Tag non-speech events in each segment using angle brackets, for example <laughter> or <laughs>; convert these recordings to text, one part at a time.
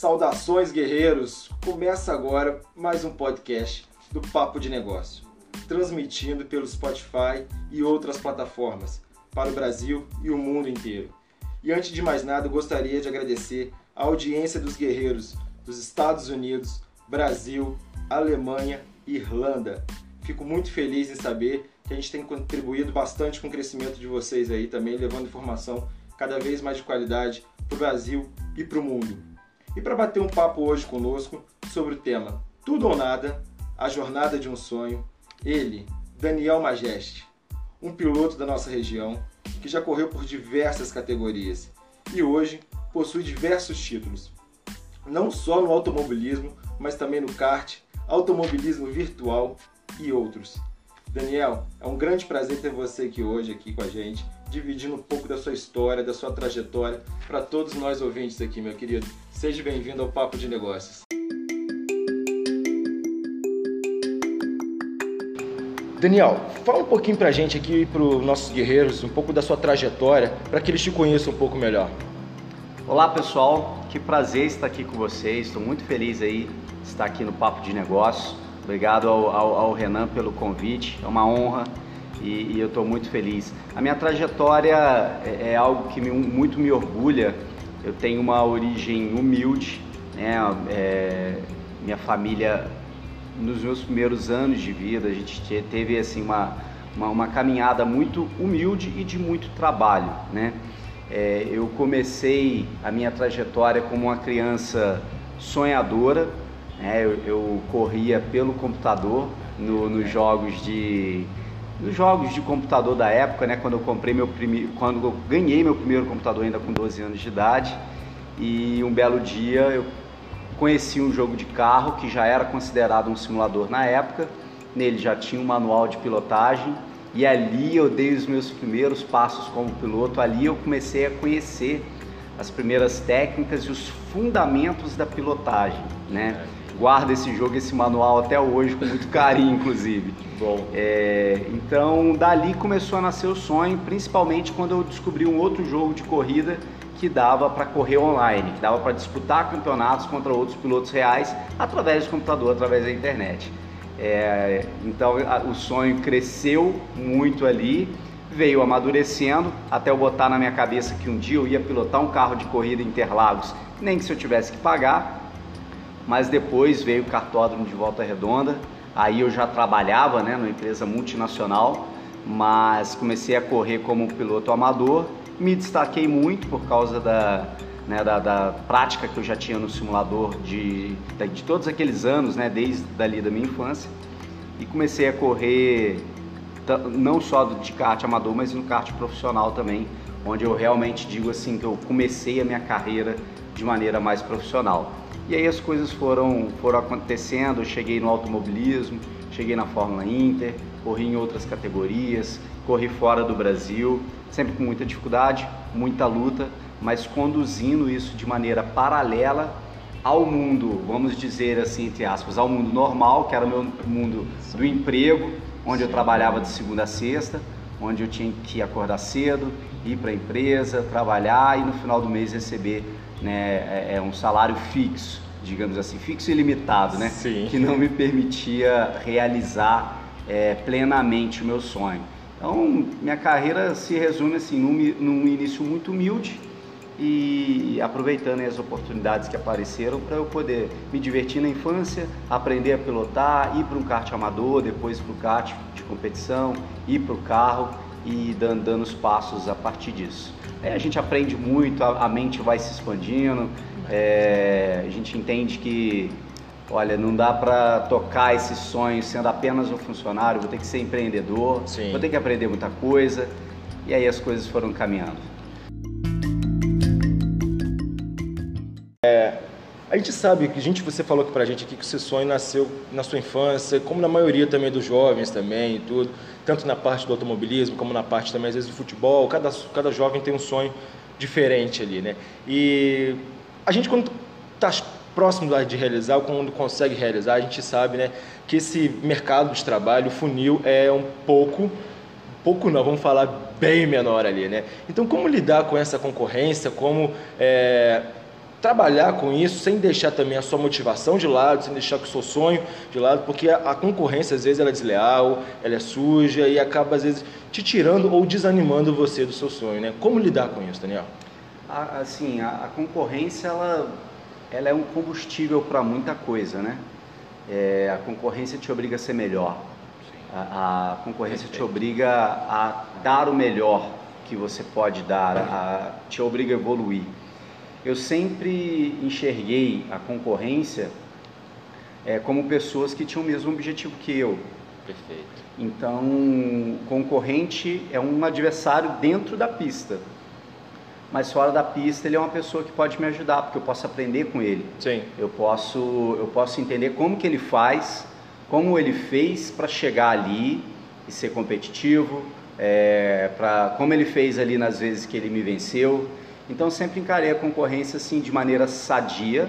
Saudações, guerreiros! Começa agora mais um podcast do Papo de Negócio, transmitindo pelo Spotify e outras plataformas para o Brasil e o mundo inteiro. E antes de mais nada, gostaria de agradecer a audiência dos guerreiros dos Estados Unidos, Brasil, Alemanha e Irlanda. Fico muito feliz em saber que a gente tem contribuído bastante com o crescimento de vocês aí também, levando informação cada vez mais de qualidade para o Brasil e para o mundo. E para bater um papo hoje conosco sobre o tema Tudo ou Nada, a jornada de um sonho, ele, Daniel Majeste, um piloto da nossa região que já correu por diversas categorias e hoje possui diversos títulos, não só no automobilismo, mas também no kart, automobilismo virtual e outros. Daniel, é um grande prazer ter você aqui hoje aqui com a gente, dividindo um pouco da sua história, da sua trajetória para todos nós ouvintes aqui, meu querido. Seja bem-vindo ao Papo de Negócios. Daniel, fala um pouquinho pra gente aqui, para os nossos guerreiros, um pouco da sua trajetória, para que eles te conheçam um pouco melhor. Olá pessoal, que prazer estar aqui com vocês, estou muito feliz aí de estar aqui no Papo de Negócios. Obrigado ao, ao, ao Renan pelo convite, é uma honra e, e eu estou muito feliz. A minha trajetória é, é algo que me, muito me orgulha. Eu tenho uma origem humilde, né? É, minha família nos meus primeiros anos de vida a gente teve assim uma, uma, uma caminhada muito humilde e de muito trabalho, né? É, eu comecei a minha trajetória como uma criança sonhadora, né? eu, eu, corria pelo computador no, nos jogos de nos jogos de computador da época, né? Quando eu comprei meu primeiro, quando eu ganhei meu primeiro computador ainda com 12 anos de idade e um belo dia eu conheci um jogo de carro que já era considerado um simulador na época. Nele já tinha um manual de pilotagem e ali eu dei os meus primeiros passos como piloto. Ali eu comecei a conhecer as primeiras técnicas e os fundamentos da pilotagem, né? Guardo esse jogo, esse manual até hoje com muito carinho, inclusive. Bom. É, então, dali começou a nascer o sonho, principalmente quando eu descobri um outro jogo de corrida que dava para correr online, que dava para disputar campeonatos contra outros pilotos reais através do computador, através da internet. É, então a, o sonho cresceu muito ali, veio amadurecendo até eu botar na minha cabeça que um dia eu ia pilotar um carro de corrida em Interlagos, nem que se eu tivesse que pagar. Mas depois veio o cartódromo de Volta Redonda, aí eu já trabalhava né, numa empresa multinacional, mas comecei a correr como piloto amador me destaquei muito por causa da, né, da, da, prática que eu já tinha no simulador de, de todos aqueles anos, né, desde ali da minha infância. E comecei a correr não só de kart amador, mas no kart profissional também, onde eu realmente digo assim que eu comecei a minha carreira de maneira mais profissional. E aí as coisas foram, foram acontecendo, eu cheguei no automobilismo, cheguei na Fórmula Inter, corri em outras categorias, corri fora do Brasil, sempre com muita dificuldade, muita luta, mas conduzindo isso de maneira paralela ao mundo, vamos dizer assim, entre aspas, ao mundo normal, que era o meu mundo do emprego, onde eu trabalhava de segunda a sexta, onde eu tinha que acordar cedo, ir para a empresa, trabalhar e no final do mês receber né, é, é um salário fixo, digamos assim, fixo e limitado, né? Sim. Que não me permitia realizar é, plenamente o meu sonho. Então, minha carreira se resume assim, num, num início muito humilde e aproveitando as oportunidades que apareceram para eu poder me divertir na infância, aprender a pilotar, ir para um kart amador, depois para o kart de competição, ir para o carro e dando, dando os passos a partir disso. Aí a gente aprende muito, a, a mente vai se expandindo, é, a gente entende que olha, não dá para tocar esse sonho sendo apenas um funcionário, vou ter que ser empreendedor, Sim. vou ter que aprender muita coisa. E aí as coisas foram caminhando. É, a gente sabe que a gente você falou aqui pra gente aqui que o seu sonho nasceu na sua infância, como na maioria também dos jovens também e tudo, tanto na parte do automobilismo como na parte também às vezes do futebol. Cada cada jovem tem um sonho diferente ali, né? E a gente quando tá próximo de realizar, quando consegue realizar, a gente sabe né, que esse mercado de trabalho, o funil, é um pouco, pouco não, vamos falar bem menor ali. Né? Então, como lidar com essa concorrência, como é, trabalhar com isso sem deixar também a sua motivação de lado, sem deixar o seu sonho de lado, porque a, concorrência às vezes ela é desleal, ela é suja e acaba às vezes te tirando ou desanimando você do seu sonho, né? Como lidar com isso, Daniel? Assim, a, a concorrência ela, ela é um combustível para muita coisa, né? É, a concorrência te obriga a ser melhor. A, a concorrência Perfeito. te obriga a dar o melhor que você pode dar, a, te obriga a evoluir eu sempre enxerguei a concorrência é, como pessoas que tinham o mesmo objetivo que eu. Perfeito. Então, concorrente é um adversário dentro da pista. Mas fora da pista, ele é uma pessoa que pode me ajudar, porque eu posso aprender com ele. Sim. Eu posso, eu posso entender como que ele faz, como ele fez para chegar ali e ser competitivo, é, para como ele fez ali nas vezes que ele me venceu. Então sempre encarei a concorrência assim de maneira sadia.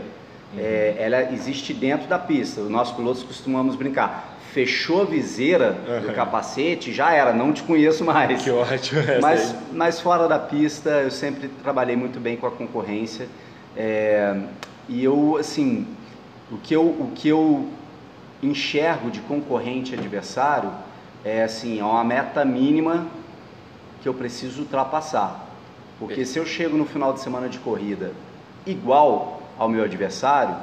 Uhum. É, ela existe dentro da pista. Nossos pilotos costumamos brincar. Fechou a viseira uhum. do capacete, já era, não te conheço mais. Que ótimo. Mas, mas fora da pista, eu sempre trabalhei muito bem com a concorrência. É, e eu, assim, o que eu, o que eu enxergo de concorrente adversário é assim, é uma meta mínima que eu preciso ultrapassar. Porque se eu chego no final de semana de corrida igual ao meu adversário,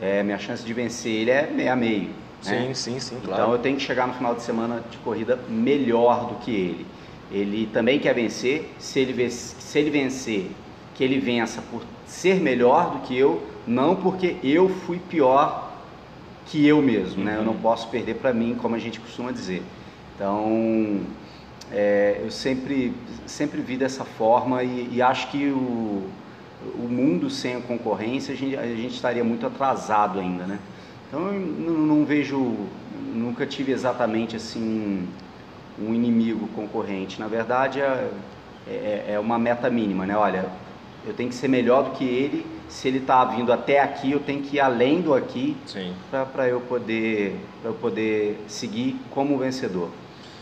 é, minha chance de vencer ele é meio a meio. Sim, né? sim, sim, claro. Então eu tenho que chegar no final de semana de corrida melhor do que ele. Ele também quer vencer, se ele, se ele vencer, que ele vença por ser melhor do que eu, não porque eu fui pior que eu mesmo, uhum. né? Eu não uhum. posso perder para mim, como a gente costuma dizer. Então, é, eu sempre, sempre vi dessa forma e, e acho que o, o mundo sem a concorrência a gente, a gente estaria muito atrasado ainda, né? Então eu não, não vejo, nunca tive exatamente assim um inimigo concorrente. Na verdade é, é, é uma meta mínima, né? Olha, eu tenho que ser melhor do que ele. Se ele está vindo até aqui, eu tenho que ir além do aqui para eu poder para eu poder seguir como vencedor.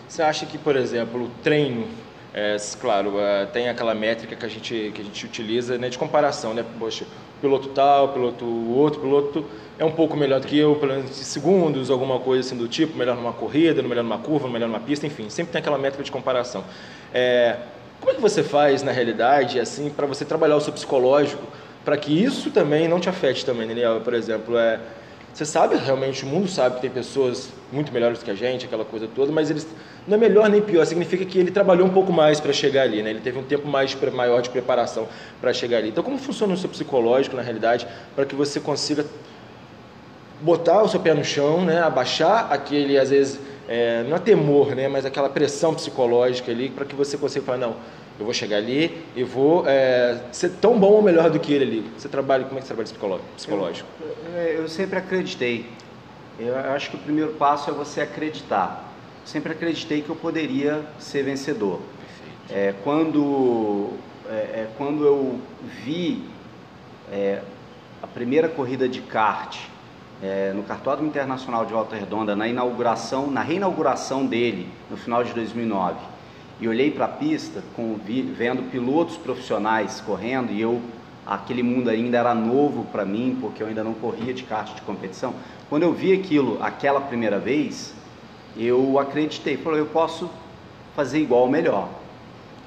Você acha que, por exemplo, o treino, é, claro, é, tem aquela métrica que a gente, que a gente utiliza né, de comparação, né? Poxa, piloto tal, piloto outro, piloto é um pouco melhor do que eu, pelo menos segundos, alguma coisa assim do tipo, melhor numa corrida, melhor numa curva, melhor numa pista, enfim, sempre tem aquela métrica de comparação. É, como é que você faz, na realidade, assim, para você trabalhar o seu psicológico, para que isso também não te afete também, Daniel? Por exemplo, é, você sabe, realmente, o mundo sabe que tem pessoas muito melhores que a gente, aquela coisa toda, mas eles não é melhor nem pior, significa que ele trabalhou um pouco mais para chegar ali, né? Ele teve um tempo mais maior de preparação para chegar ali. Então, como funciona o seu psicológico, na realidade, para que você consiga botar o seu pé no chão, né? Abaixar aquele, às vezes, é, não é temor, né? Mas aquela pressão psicológica ali, para que você consiga falar, não, eu vou chegar ali e vou é, ser tão bom ou melhor do que ele ali. Você trabalha, como é que você trabalha psicológico? Eu, eu sempre acreditei. Eu acho que o primeiro passo é você acreditar. Sempre acreditei que eu poderia ser vencedor. É, quando, é, é, quando eu vi é, a primeira corrida de kart é, no Cartódromo Internacional de Volta Redonda, na inauguração, na reinauguração dele, no final de 2009, e olhei para a pista, com, vendo pilotos profissionais correndo, e eu aquele mundo ainda era novo para mim, porque eu ainda não corria de kart de competição. Quando eu vi aquilo aquela primeira vez, eu acreditei, falei, eu posso fazer igual ou melhor.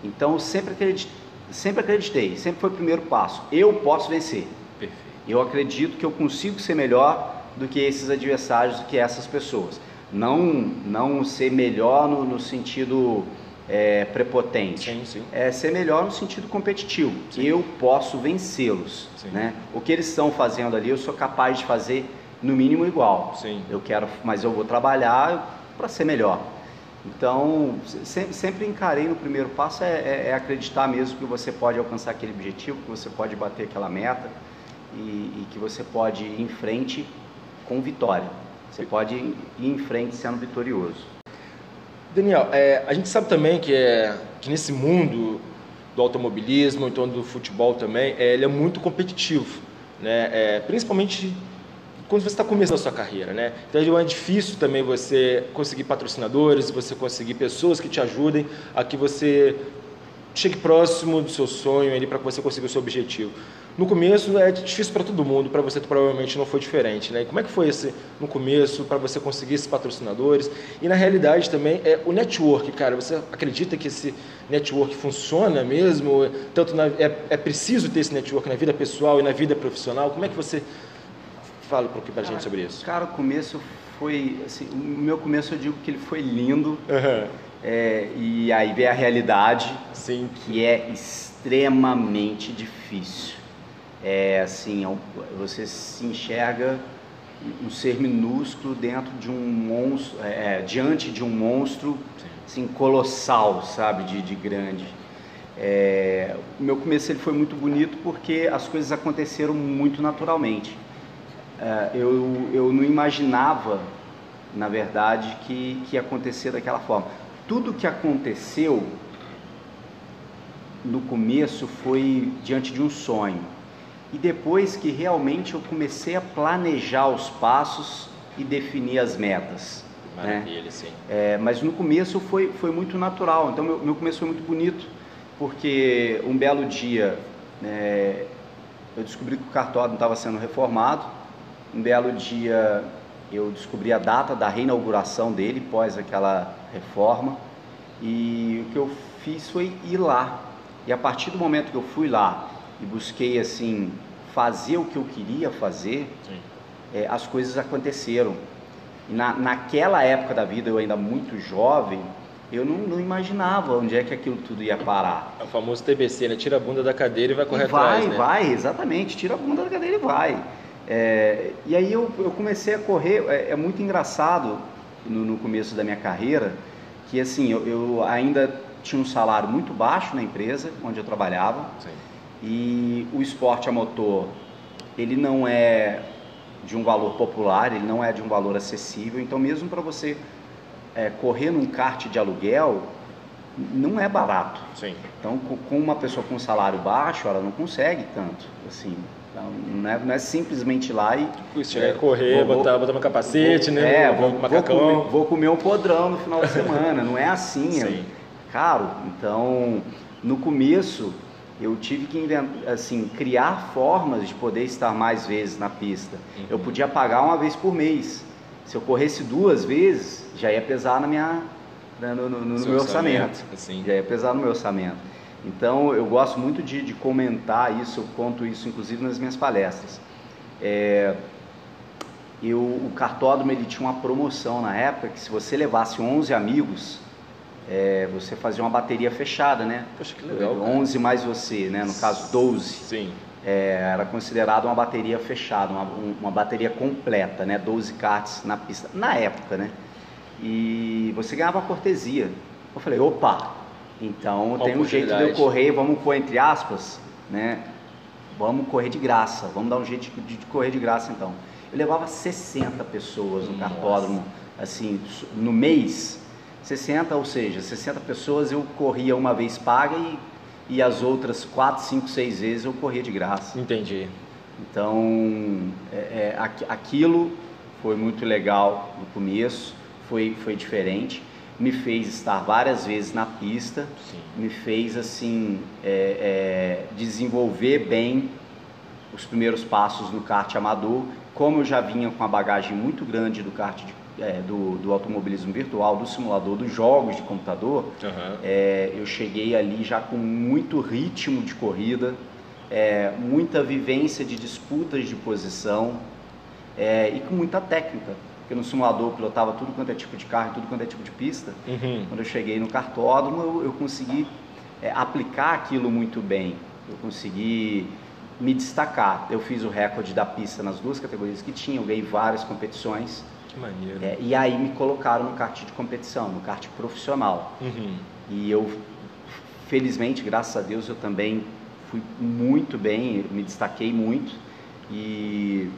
Então sempre acreditei, sempre acreditei, sempre foi o primeiro passo. Eu posso vencer. Perfeito. Eu acredito que eu consigo ser melhor do que esses adversários, do que essas pessoas. Não, não ser melhor no, no sentido é, prepotente. Sim, sim. É ser melhor no sentido competitivo. Sim. Eu posso vencê-los. Né? O que eles estão fazendo ali, eu sou capaz de fazer no mínimo igual. Sim. Eu quero, mas eu vou trabalhar para ser melhor. Então, sempre, sempre, encarei no primeiro passo é, é, é, acreditar mesmo que você pode alcançar aquele objetivo, que você pode bater aquela meta e, e que você pode ir em frente com vitória. Você pode ir em frente sendo vitorioso. Daniel, é, a gente sabe também que, é, que nesse mundo do automobilismo, então do futebol também, é, ele é muito competitivo, né? É, principalmente quando você está começando a sua carreira, né? Então é difícil também você conseguir patrocinadores, você conseguir pessoas que te ajudem a que você chegue próximo do seu sonho ali para que você consiga o seu objetivo. No começo é difícil para todo mundo, para você provavelmente não foi diferente, né? como é que foi esse no começo para você conseguir esses patrocinadores? E na realidade também é o network, cara. Você acredita que esse network funciona mesmo? Tanto na, é, é preciso ter esse network na vida pessoal e na vida profissional? Como é que você fala para a gente sobre isso? Cara, o começo foi assim, o meu começo eu digo que ele foi lindo. Uhum. É, e aí vem a realidade, Sim. que é extremamente difícil. É assim, é você se enxerga um ser minúsculo dentro de um monstro, é, é diante de um monstro assim, colossal, sabe, de, de grande. É, o meu começo ele foi muito bonito porque as coisas aconteceram muito naturalmente. É, eu, eu não imaginava, na verdade, que, que ia acontecer daquela forma. Tudo que aconteceu no começo foi diante de um sonho. E depois que realmente eu comecei a planejar os passos e definir as metas. Né? Maravilha, né? sim. É, mas no começo foi, foi muito natural, então meu, meu começo foi muito bonito, porque um belo dia é, eu descobri que o cartório estava sendo reformado, um belo dia eu descobri a data da reinauguração dele pós aquela reforma e o que eu fiz foi ir lá. E a partir do momento que eu fui lá e busquei assim fazer o que eu queria fazer, é, as coisas aconteceram. E na, naquela época da vida, eu ainda muito jovem, eu não, não, imaginava onde é que aquilo tudo ia parar. É o famoso TBC, né? Tira a bunda da cadeira e vai correr e vai, atrás, né? Vai, exatamente. Tira a bunda da cadeira e vai. É, e aí eu, eu, comecei a correr, é, é muito engraçado no, no, começo da minha carreira, que assim, eu, eu, ainda tinha um salário muito baixo na empresa onde eu trabalhava, Sim. E o esporte a motor, ele não é de um valor popular, ele não é de um valor acessível, então mesmo para você é, correr num kart de aluguel, não é barato. Sim. Então, com uma pessoa com salário baixo, ela não consegue tanto, assim, então, não, é, não é simplesmente lá e. Isso, é, correr, vou, botar, botar meu capacete, vou, né? É, vou, vou, comer, vou, comer, um podrão no final de semana. não é assim, é Sim. é caro. Então, no começo, eu tive que assim, criar formas de poder estar mais vezes na pista. Uhum. Eu podia pagar uma vez por mês. Se eu corresse duas vezes, já ia pesar na minha, né, no, no, no meu orçamento. orçamento. Assim. Já ia pesar no meu orçamento. Então eu gosto muito de, de comentar isso, eu conto isso inclusive nas minhas palestras. É, eu, o cartódromo ele tinha uma promoção na época que se você levasse 11 amigos, é, você fazia uma bateria fechada, né? Poxa, que legal. 11 cara. mais você, né? No caso 12. Sim. É, era considerado uma bateria fechada, uma, uma bateria completa, né? 12 karts na pista, na época, né? E você ganhava uma cortesia. Eu falei, opa, então tem um jeito de eu correr, vamos pôr entre aspas, né? Vamos correr de graça, vamos dar um jeito de, de correr de graça então. Eu levava 60 pessoas no cartódromo, assim, no mês, 60, ou seja, 60 pessoas eu corria uma vez paga e, e as outras 4, 5, 6 vezes eu corria de graça. Entendi. Então, é, é, aquilo foi muito legal no começo, foi, foi diferente me fez estar várias vezes na pista, Sim. me fez assim é, é, desenvolver bem os primeiros passos no kart amador. Como eu já vinha com uma bagagem muito grande do kart de, é, do, do, automobilismo virtual, do simulador, dos jogos de computador, uhum. eu cheguei ali já com muito ritmo de corrida, é, muita vivência de disputas de posição é, e com muita técnica porque no simulador eu pilotava tudo quanto é tipo de carro, tudo quanto é tipo de pista. Uhum. Quando eu cheguei no cartódromo, eu, eu consegui é, aplicar aquilo muito bem. Eu consegui me destacar. Eu fiz o recorde da pista nas duas categorias que tinha, eu ganhei várias competições. Que maneiro. É, e aí me colocaram no kart de competição, no kart profissional. Uhum. E eu, felizmente, graças a Deus, eu também fui muito bem, me destaquei muito. E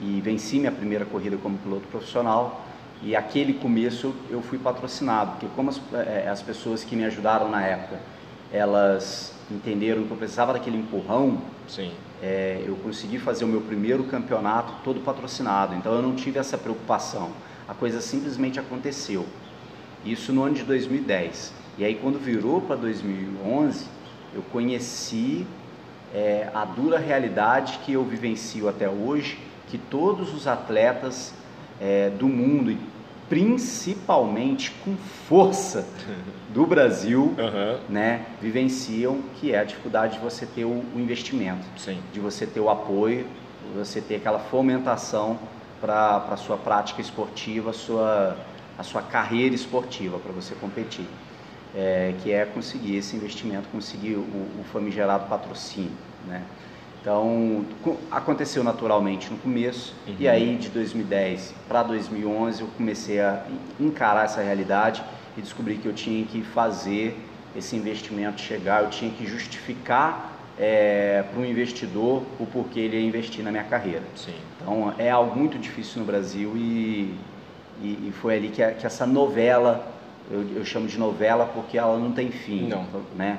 e venci minha primeira corrida como piloto profissional. E aquele começo eu fui patrocinado, porque como as, é, as pessoas que me ajudaram na época, elas entenderam que eu precisava daquele empurrão, é, eu consegui fazer o meu primeiro campeonato todo patrocinado. Então eu não tive essa preocupação. A coisa simplesmente aconteceu. Isso no ano de 2010. E aí quando virou para 2011, eu conheci é a dura realidade que eu vivencio até hoje, que todos os atletas é, do mundo e principalmente com força do Brasil, <laughs> uhum. né, vivenciam, que é a dificuldade de você ter o, o investimento, Sim. de você ter o apoio, você ter aquela fomentação para a sua prática esportiva, a sua, a sua carreira esportiva, para você competir. É, que é conseguir esse investimento, conseguir o, o famigerado patrocínio, né? Então, aconteceu naturalmente no começo, uhum. e aí de 2010 para 2011 eu comecei a encarar essa realidade e descobri que eu tinha que fazer esse investimento chegar, eu tinha que justificar é, para o investidor o porquê ele ia investir na minha carreira. Sim. Então, é algo muito difícil no Brasil e, e, e foi ali que, que essa novela, eu, eu, chamo de novela porque ela não tem fim. Não. Né?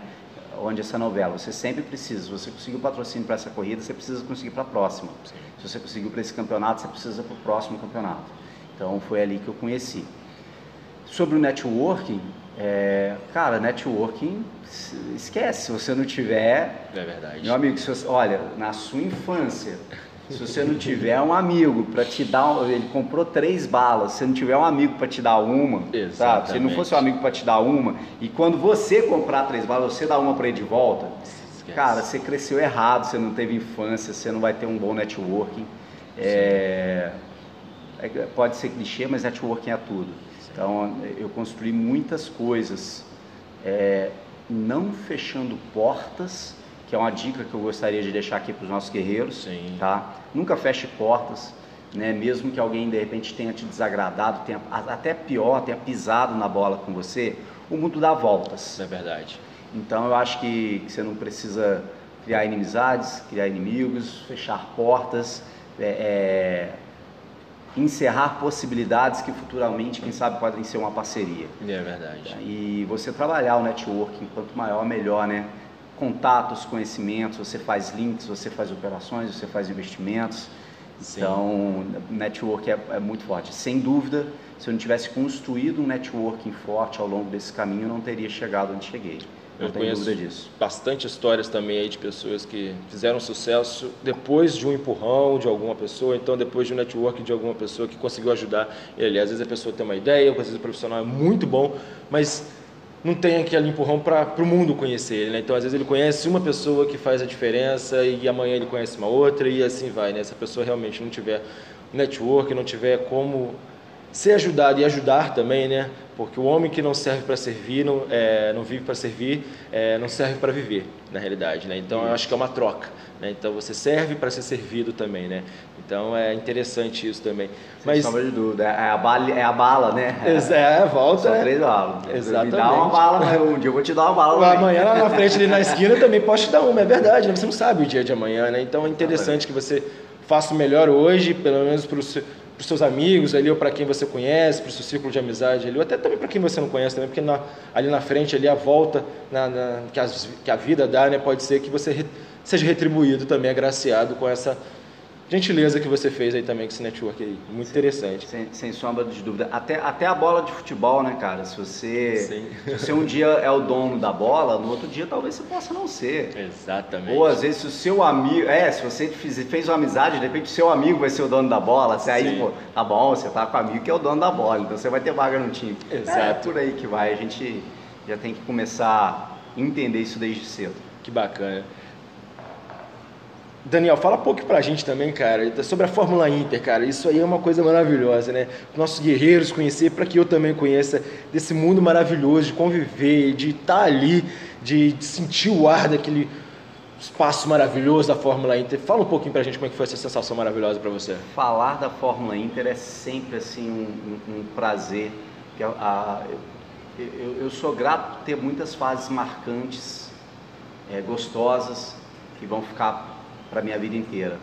Onde essa novela, você sempre precisa, se você conseguiu patrocínio para essa corrida, você precisa conseguir para a próxima. Sim. Se você conseguiu para esse campeonato, você precisa para o próximo campeonato. Então foi ali que eu conheci. Sobre o networking, é, cara, networking, esquece, se você não tiver. É verdade. Meu amigo, você, olha, na sua infância, se você não tiver um amigo para te dar, ele comprou três balas, se não tiver um amigo para te dar uma, sabe? Se não fosse um amigo para te dar uma, e quando você comprar três balas, você dá uma para ele de volta, Esquece. cara, você cresceu errado, você não teve infância, você não vai ter um bom networking. É, é, pode ser clichê, mas networking é tudo. Então, eu construí muitas coisas, é, não fechando portas, que é uma dica que eu gostaria de deixar aqui para os nossos guerreiros, Sim. tá? Nunca feche portas, né? Mesmo que alguém de repente tenha te desagradado, tenha até pior, tenha pisado na bola com você, o mundo dá voltas. É verdade. Então eu acho que, que você não precisa criar inimizades, criar inimigos, fechar portas, é, é, encerrar possibilidades que futuramente, quem sabe, podem ser uma parceria. É verdade. E você trabalhar o networking, quanto maior, melhor, né? Contatos, conhecimentos, você faz links, você faz operações, você faz investimentos. Sim. Então, network é, é, muito forte. Sem dúvida, se eu não tivesse construído um networking forte ao longo desse caminho, eu não teria chegado onde cheguei. Não eu tenho dúvida disso. Bastante histórias também aí de pessoas que fizeram sucesso depois de um empurrão de alguma pessoa, então depois de um network de alguma pessoa que conseguiu ajudar ele. Às vezes a pessoa tem uma ideia, às vezes o profissional é muito bom, mas não tem aquele empurrão para o mundo conhecer ele, né? Então, às vezes ele conhece uma pessoa que faz a diferença e amanhã ele conhece uma outra e assim vai, né? Se a pessoa realmente não tiver network, não tiver como ser ajudado e ajudar também, né? Porque o homem que não serve para servir, não, é, não vive para servir, é, não serve para viver, na realidade, né? Então, eu acho que é uma troca, né? Então, você serve para ser servido também, né? Então, é interessante isso também. Sem Mas sombra de dúvida, é a bala, é a bala né? É, é volta. Só né? três balas. Exatamente. Me dá uma bala, mas um dia eu vou te dar uma bala. Amanhã lá na frente, ali na esquina, eu também posso te dar uma, é verdade, né? Você não sabe o dia de amanhã, né? Então, é interessante que você faça o melhor hoje, pelo menos para o seu para os seus amigos ali, ou para quem você conhece, para o seu círculo de amizade ali, ou até também para quem você não conhece também, porque na, ali na frente, ali a volta na, na, que, as, que, a vida dá, né, pode ser que você re, seja retribuído também, agraciado com essa gentileza que você fez aí também com esse network aí. Muito interessante. Sem, sem sombra de dúvida. Até, até a bola de futebol, né, cara? Se você, se você um dia é o dono da bola, no outro dia talvez você possa não ser. Exatamente. Ou às vezes se o seu amigo. É, se você fez, fez uma amizade, de repente o seu amigo vai ser o dono da bola. Você aí, pô, tá bom, você tá com o amigo que é o dono da bola, então você vai ter vaga no time. Exato. É por aí que vai. A gente já tem que começar a entender isso desde cedo. Que bacana. Daniel, fala um pouco pra gente também, cara, sobre a Fórmula Inter, cara. Isso aí é uma coisa maravilhosa, né? Nossos guerreiros conhecer, para que eu também conheça desse mundo maravilhoso de conviver, de estar tá ali, de, de, sentir o ar daquele espaço maravilhoso da Fórmula Inter. Fala um pouquinho pra gente como é que foi essa sensação maravilhosa para você. Falar da Fórmula Inter é sempre assim um, um, um prazer. A, a, eu, eu, sou grato por ter muitas fases marcantes, é, gostosas, que vão ficar para minha vida inteira.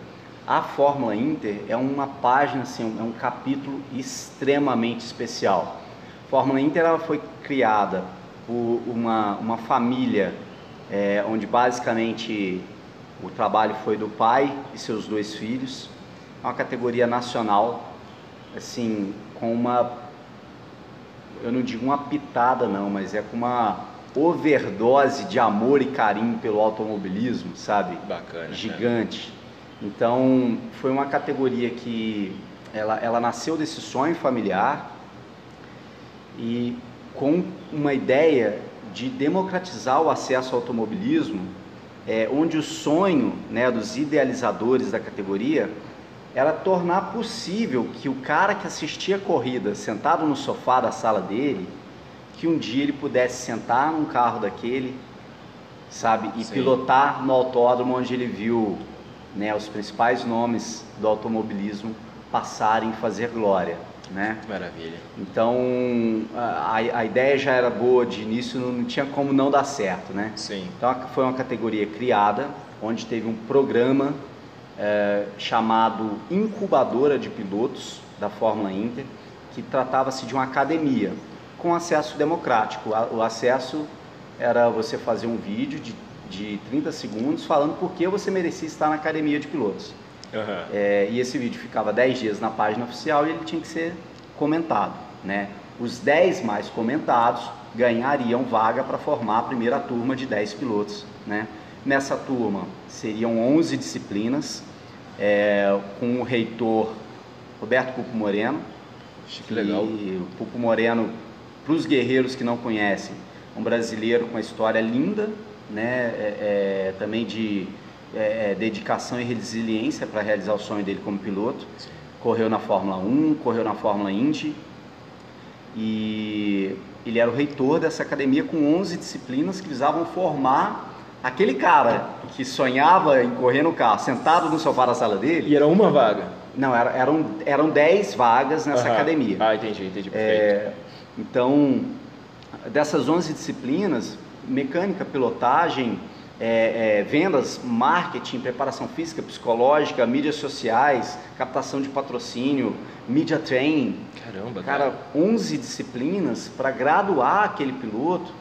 A Fórmula Inter é uma página, assim, é um capítulo extremamente especial. A Fórmula Inter ela foi criada por uma, uma família é, onde basicamente o trabalho foi do pai e seus dois filhos. É uma categoria nacional, assim, com uma, eu não digo uma pitada não, mas é com uma, overdose de amor e carinho pelo automobilismo, sabe? Bacana. Gigante. Né? Então, foi uma categoria que ela, ela nasceu desse sonho familiar e com uma ideia de democratizar o acesso ao automobilismo, é, onde o sonho né, dos idealizadores da categoria era tornar possível que o cara que assistia a corrida sentado no sofá da sala dele, que um dia ele pudesse sentar num carro daquele, sabe, e Sim. pilotar no autódromo onde ele viu né, os principais nomes do automobilismo passarem e fazer glória. Né? Maravilha. Então a, a ideia já era boa de início, não, tinha como não dar certo, né? Sim. Então foi uma categoria criada, onde teve um programa é, chamado Incubadora de Pilotos da Fórmula Inter, que tratava-se de uma academia com acesso democrático. O acesso era você fazer um vídeo de, de 30 segundos falando por que você merecia estar na academia de pilotos. Uhum. É, e esse vídeo ficava 10 dias na página oficial e ele tinha que ser comentado. Né? Os 10 mais comentados ganhariam vaga para formar a primeira turma de 10 pilotos. Né? Nessa turma seriam 11 disciplinas, é, com o reitor Roberto Pupo Moreno. Que legal. o Pupo Moreno, para os guerreiros que não conhecem, um brasileiro com uma história linda, né? É, é, também de é, é dedicação e resiliência para realizar o sonho dele como piloto. Sim. Correu na Fórmula 1, correu na Fórmula Indy e ele era o reitor dessa academia com 11 disciplinas que visavam formar Aquele cara que sonhava em correr no carro, sentado no sofá da sala dele. E era uma vaga? Não, era, eram, eram 10 vagas nessa uhum. academia. Ah, entendi, entendi. É, então, dessas 11 disciplinas, mecânica, pilotagem, é, é, vendas, marketing, preparação física, psicológica, mídias sociais, captação de patrocínio, media training. Caramba, cara. Cara, 11 disciplinas para graduar aquele piloto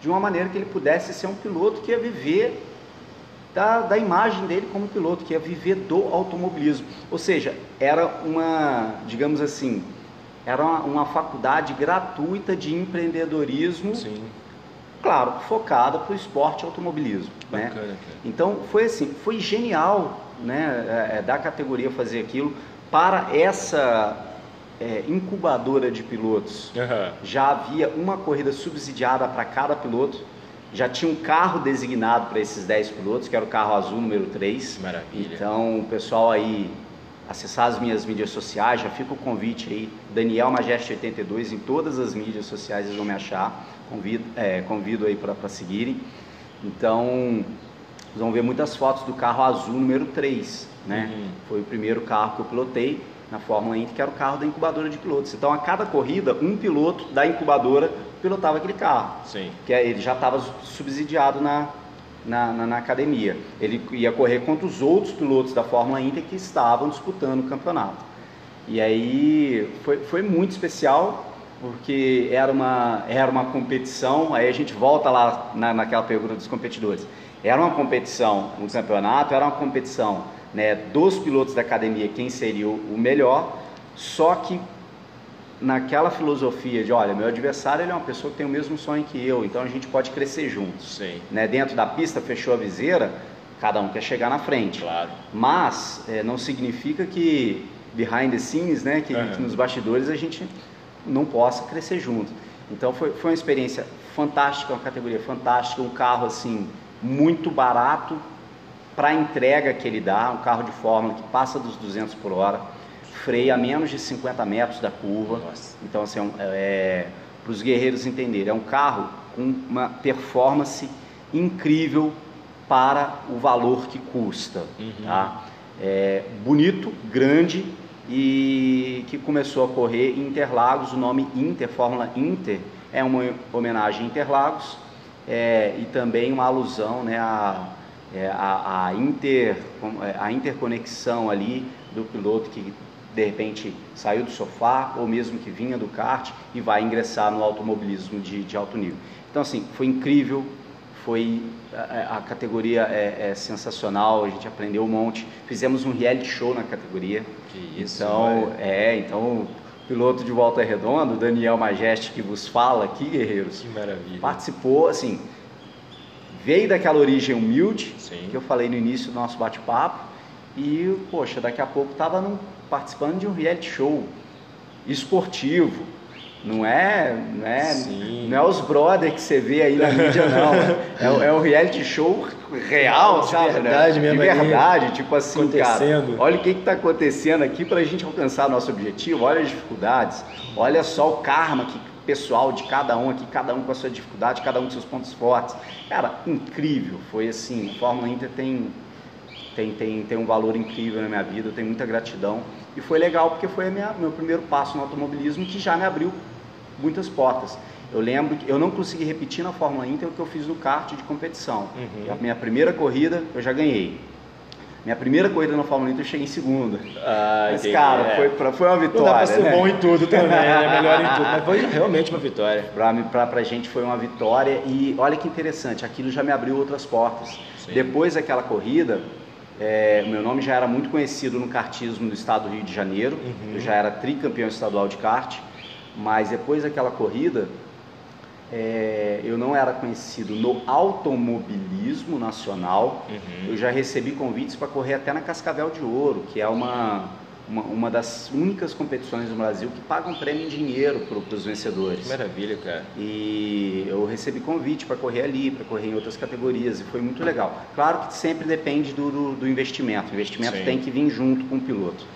de uma maneira que ele pudesse ser um piloto que ia viver da, da imagem dele como piloto, que ia viver do automobilismo. Ou seja, era uma, digamos assim, era uma, uma faculdade gratuita de empreendedorismo. Sim. Claro, focada para o esporte automobilismo. Né? Bacana, né? Então foi assim, foi genial né, é, é, da categoria fazer aquilo para essa é, incubadora de pilotos. Uhum. Já havia uma corrida subsidiada para cada piloto. Já tinha um carro designado para esses 10 pilotos, que era o carro azul número 3. Maravilha. Então, o pessoal aí acessar as minhas mídias sociais, já fica o convite aí, Daniel Majeste 82 em todas as mídias sociais eles vão me achar. Convido, é, convido aí para seguirem. Então, vocês vão ver muitas fotos do carro azul número 3, né? Uhum. Foi o primeiro carro que eu pilotei na Fórmula Indy, que era o carro da incubadora de pilotos. Então, a cada corrida, um piloto da incubadora pilotava aquele carro. Sim. Que é, ele já estava subsidiado na, na, na, na, academia. Ele ia correr contra os outros pilotos da Fórmula Indy que estavam disputando o campeonato. E aí foi, foi muito especial, porque era uma, era uma competição. Aí a gente volta lá na, naquela pergunta dos competidores. Era uma competição, um campeonato, era uma competição né, dos pilotos da academia quem seria o melhor, só que naquela filosofia de, olha, meu adversário ele é uma pessoa que tem o mesmo sonho que eu, então a gente pode crescer juntos. Sim. Né, dentro da pista, fechou a viseira, cada um quer chegar na frente. Claro. Mas é, não significa que behind the scenes, né, que, uhum. que, nos bastidores a gente não possa crescer junto. Então foi, foi uma experiência fantástica, uma categoria fantástica, um carro assim muito barato, para a entrega que ele dá, um carro de fórmula que passa dos 200 por hora, freia a menos de 50 metros da curva. Nossa. Então, assim, é, é para os guerreiros entenderem, é um carro com uma performance incrível para o valor que custa. Uhum. Tá? É bonito, grande e que começou a correr em Interlagos. O nome Inter, Fórmula Inter, é uma homenagem a Interlagos é, e também uma alusão né, a é, a, a, inter, é, a interconexão ali do piloto que de repente saiu do sofá ou mesmo que vinha do kart e vai ingressar no automobilismo de, de alto nível. Então assim, foi incrível, foi a, a categoria é, é, sensacional, a gente aprendeu um monte, fizemos um reality show na categoria. Que isso, então, é, então piloto de Volta Redonda, o Daniel Majeste, que vos fala aqui, guerreiros. Que maravilha. Participou, assim, veio daquela origem humilde, Sim. que eu falei no início do nosso bate-papo, e, poxa, daqui a pouco estava participando de um reality show esportivo, não é, não é, não é os brother que você vê aí na mídia, <laughs> não. É, é um reality show real, de sabe? Verdade né? mesmo. De verdade, tipo assim, cara. Olha o que está acontecendo aqui para a gente alcançar nosso objetivo. Olha as dificuldades. Olha só o karma que pessoal de cada um aqui, cada um com a sua dificuldade, cada um com seus pontos fortes. Cara, incrível. Foi assim, a Fórmula Inter tem tem, tem, tem um valor incrível na minha vida, eu tenho muita gratidão. E foi legal porque foi minha, meu primeiro passo no automobilismo que já me abriu muitas portas. Eu lembro que eu não consegui repetir na Fórmula Inter o que eu fiz no kart de competição. Uhum. A minha primeira corrida eu já ganhei. Minha primeira corrida na Fórmula Inter eu cheguei em segunda. Ah, mas, entendi. cara, é. foi, pra, foi uma vitória. Não dá pra ser né? bom em tudo também, né? <laughs> Melhor em tudo. Mas foi realmente uma vitória. Pra, pra, pra gente foi uma vitória. E olha que interessante, aquilo já me abriu outras portas. Sim. Depois daquela corrida, é, meu nome já era muito conhecido no kartismo do estado do Rio de Janeiro. Uhum. Eu já era tricampeão estadual de kart. Mas depois daquela corrida, é, eu não era conhecido no automobilismo nacional. Uhum. Eu já recebi convites para correr até na Cascavel de Ouro, que é uma, uma, uma das únicas competições no Brasil que pagam prêmio em dinheiro para os vencedores. Que maravilha, cara. E eu recebi convite para correr ali, para correr em outras categorias, e foi muito legal. Claro que sempre depende do, do, do investimento. O investimento Sim. tem que vir junto com o piloto.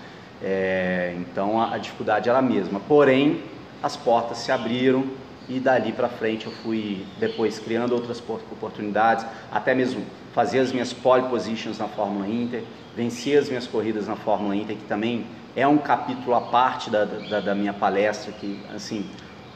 É, então a, a dificuldade era a mesma. Porém, as portas se abriram e dali para frente eu fui depois criando outras oportunidades, até mesmo fazer as minhas pole positions na Fórmula Inter, vencer as minhas corridas na Fórmula Inter, que também é um capítulo à parte da, da, da minha palestra, que assim,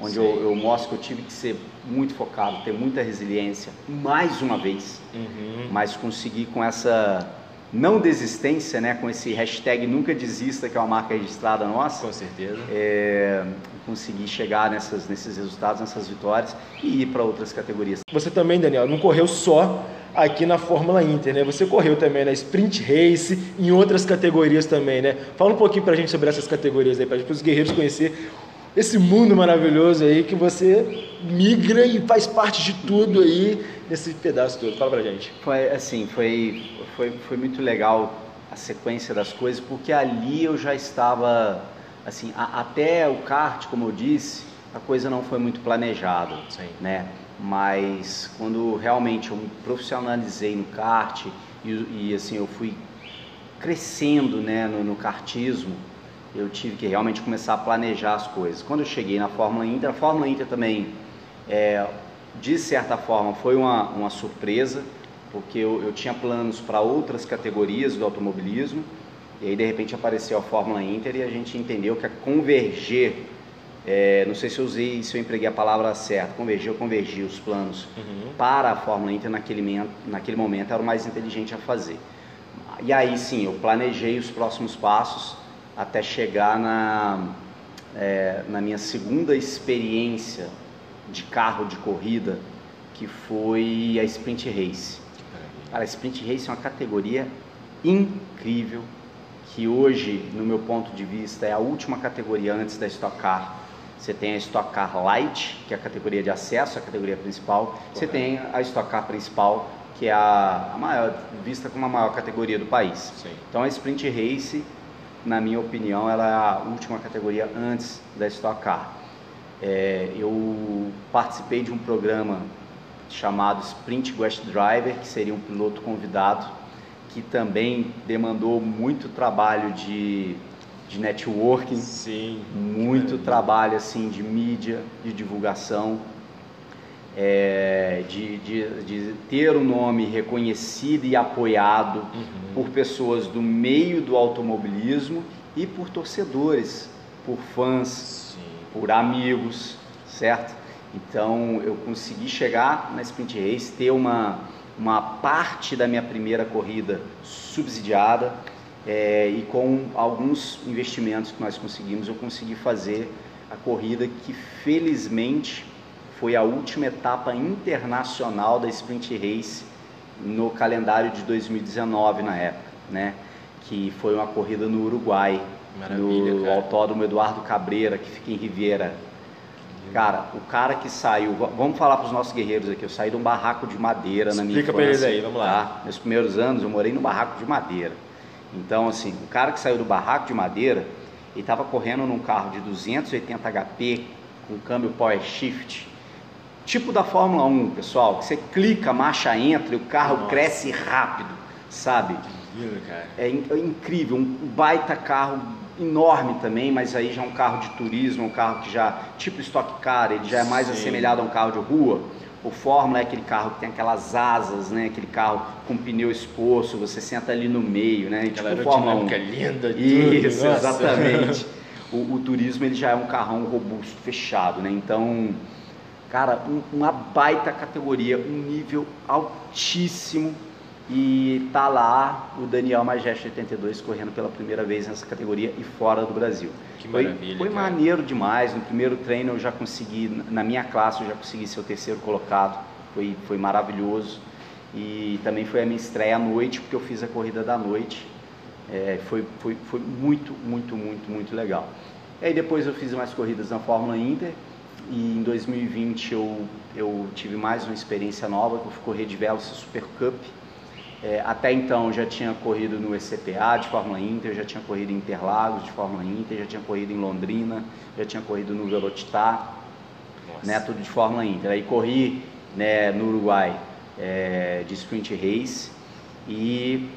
onde eu, eu, mostro que eu tive que ser muito focado, ter muita resiliência, mais uma vez, uhum. mas conseguir com essa não desistência, né, com esse hashtag nunca desista, que é uma marca registrada nossa. Com certeza. É, conseguir chegar nessas, nesses resultados, nessas vitórias e ir para outras categorias. Você também, Daniel, não correu só aqui na Fórmula Inter, né? Você correu também na Sprint Race, em outras categorias também, né? Fala um pouquinho para a gente sobre essas categorias aí, para os guerreiros conhecer esse mundo maravilhoso aí que você migra e faz parte de tudo aí nesse pedaço todo. Fala pra gente. Foi assim, foi foi, foi muito legal a sequência das coisas, porque ali eu já estava, assim, a, até o kart, como eu disse, a coisa não foi muito planejada, Sim. né? Mas quando realmente eu me profissionalizei no kart e, e assim, eu fui crescendo, né, no, no kartismo, eu tive que realmente começar a planejar as coisas. Quando eu cheguei na Fórmula Inter, a Fórmula Inter também, é, de certa forma, foi uma, uma surpresa, porque eu, eu tinha planos para outras categorias do automobilismo, e aí de repente apareceu a Fórmula Inter e a gente entendeu que a converger, é, não sei se eu usei, se eu empreguei a palavra certa, converger ou convergir os planos uhum. para a Fórmula Inter naquele, naquele momento era o mais inteligente a fazer. E aí sim, eu planejei os próximos passos até chegar na, é, na minha segunda experiência de carro de corrida, que foi a Sprint Race. Cara, Sprint Race é uma categoria incrível, que hoje, no meu ponto de vista, é a última categoria antes da Stock Car. Você tem a Stock Car Light, que é a categoria de acesso, a categoria principal. Correto. Você tem a Stock Car principal, que é a, a maior, vista como a maior categoria do país. Sim. Então a Sprint Race, na minha opinião, ela é a última categoria antes da Stock Car. É, eu participei de um programa chamado Sprint Guest Driver, que seria um piloto convidado, que também demandou muito trabalho de, de networking, Sim, muito é. trabalho assim de mídia, de divulgação, é, de, de, de, ter o um nome reconhecido e apoiado uhum. por pessoas do meio do automobilismo e por torcedores, por fãs, Sim. por amigos, certo? Então eu consegui chegar na Sprint Race, ter uma, uma parte da minha primeira corrida subsidiada é, e com alguns investimentos que nós conseguimos, eu consegui fazer a corrida que felizmente foi a última etapa internacional da Sprint Race no calendário de 2019 na época, né? Que foi uma corrida no Uruguai. Maravilha, no cara. autódromo Eduardo Cabreira, que fica em Riviera. Cara, o cara que saiu, vamos falar para os nossos guerreiros aqui, eu saí de um barraco de madeira Explica na minha infância. Explica para eles aí, vamos lá. Tá? Nos primeiros anos eu morei no barraco de madeira. Então, assim, o cara que saiu do barraco de madeira, ele estava correndo num carro de 280 HP, com câmbio Power Shift, tipo da Fórmula 1, pessoal, que você clica, marcha entra e o carro Nossa. cresce rápido, sabe? É, é incrível, um baita carro enorme também, mas aí já é um carro de turismo, um carro que já, tipo Stock Car, ele já é mais Sim. assemelhado a um carro de rua. O Fórmula é aquele carro que tem aquelas asas, né? Aquele carro com pneu exposto, você senta ali no meio, né? Aquela tipo Fórmula 1. linda. Isso, exatamente. <laughs> o, o, turismo ele já é um carrão robusto, fechado, né? Então, cara, um, uma baita categoria, um nível altíssimo e tá lá o Daniel Majeste 82 correndo pela primeira vez nessa categoria e fora do Brasil. Que maravilha. Foi, foi maneiro demais. No primeiro treino eu já consegui, na minha classe eu já consegui ser o terceiro colocado. Foi, foi maravilhoso. E também foi a minha estreia à noite, porque eu fiz a corrida da noite. É, foi, foi, foi muito, muito, muito, muito legal. E aí depois eu fiz mais corridas na Fórmula Inter. E em 2020 eu, eu tive mais uma experiência nova, que eu fui correr de Veloci Super Cup é, até então já tinha corrido no ECPA de Fórmula Inter, já tinha corrido em Interlagos de Fórmula Inter, já tinha corrido em Londrina, já tinha corrido no Velocitar, né, tudo de Fórmula Inter. Aí corri né, no Uruguai é, de Sprint Race e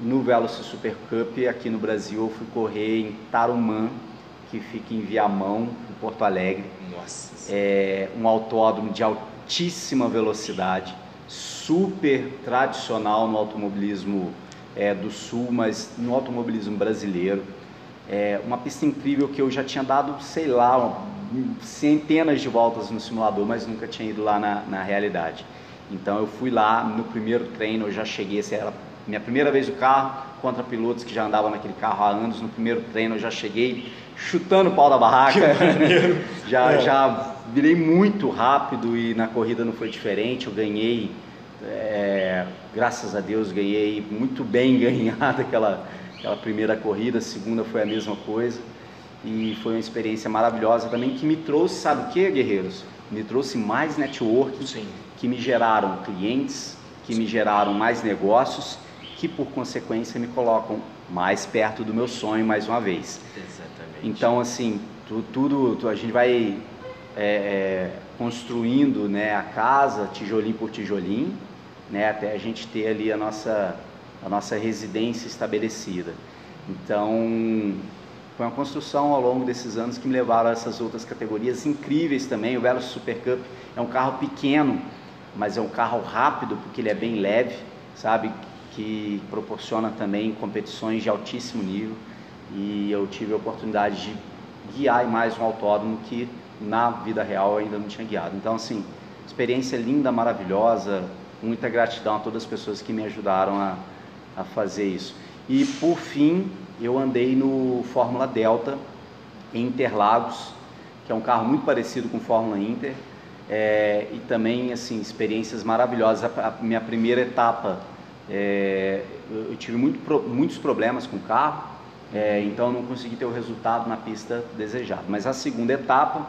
no Veloci Super Cup aqui no Brasil eu fui correr em Tarumã, que fica em Viamão, em Porto Alegre. Nossa. É um autódromo de altíssima velocidade super tradicional no automobilismo é, do Sul, mas no automobilismo brasileiro. É uma pista incrível que eu já tinha dado, sei lá, centenas de voltas no simulador, mas nunca tinha ido lá na, na realidade. Então eu fui lá no primeiro treino, eu já cheguei, essa era minha primeira vez no carro, contra pilotos que já andavam naquele carro há anos. No primeiro treino eu já cheguei chutando o pau da barraca. <laughs> já, é. já virei muito rápido e na corrida não foi diferente. Eu ganhei é, graças a Deus ganhei muito bem <laughs> ganhada aquela, aquela primeira corrida, a segunda foi a mesma coisa e foi uma experiência maravilhosa também que me trouxe, sabe o que, guerreiros? Me trouxe mais network, Sim. que me geraram clientes, que Sim. me geraram mais negócios, que por consequência me colocam mais perto do meu sonho mais uma vez. Exatamente. Então, assim, tu, tudo, a gente vai é, é, construindo né, a casa, tijolinho por tijolinho, né, até a gente ter ali a nossa, a nossa residência estabelecida. Então, foi uma construção ao longo desses anos que me levaram a essas outras categorias incríveis também. O Veloz Super Cup é um carro pequeno, mas é um carro rápido porque ele é bem leve, sabe? Que proporciona também competições de altíssimo nível. E eu tive a oportunidade de guiar mais um autódromo que na vida real eu ainda não tinha guiado. Então, assim, experiência linda, maravilhosa, muita gratidão a todas as pessoas que me ajudaram a, a fazer isso. E por fim, eu andei no Fórmula Delta em Interlagos, que é um carro muito parecido com Fórmula Inter, é, e também assim experiências maravilhosas. A, a minha primeira etapa, é, eu tive muito, muitos problemas com o carro, é, então não consegui ter o resultado na pista desejado. Mas a segunda etapa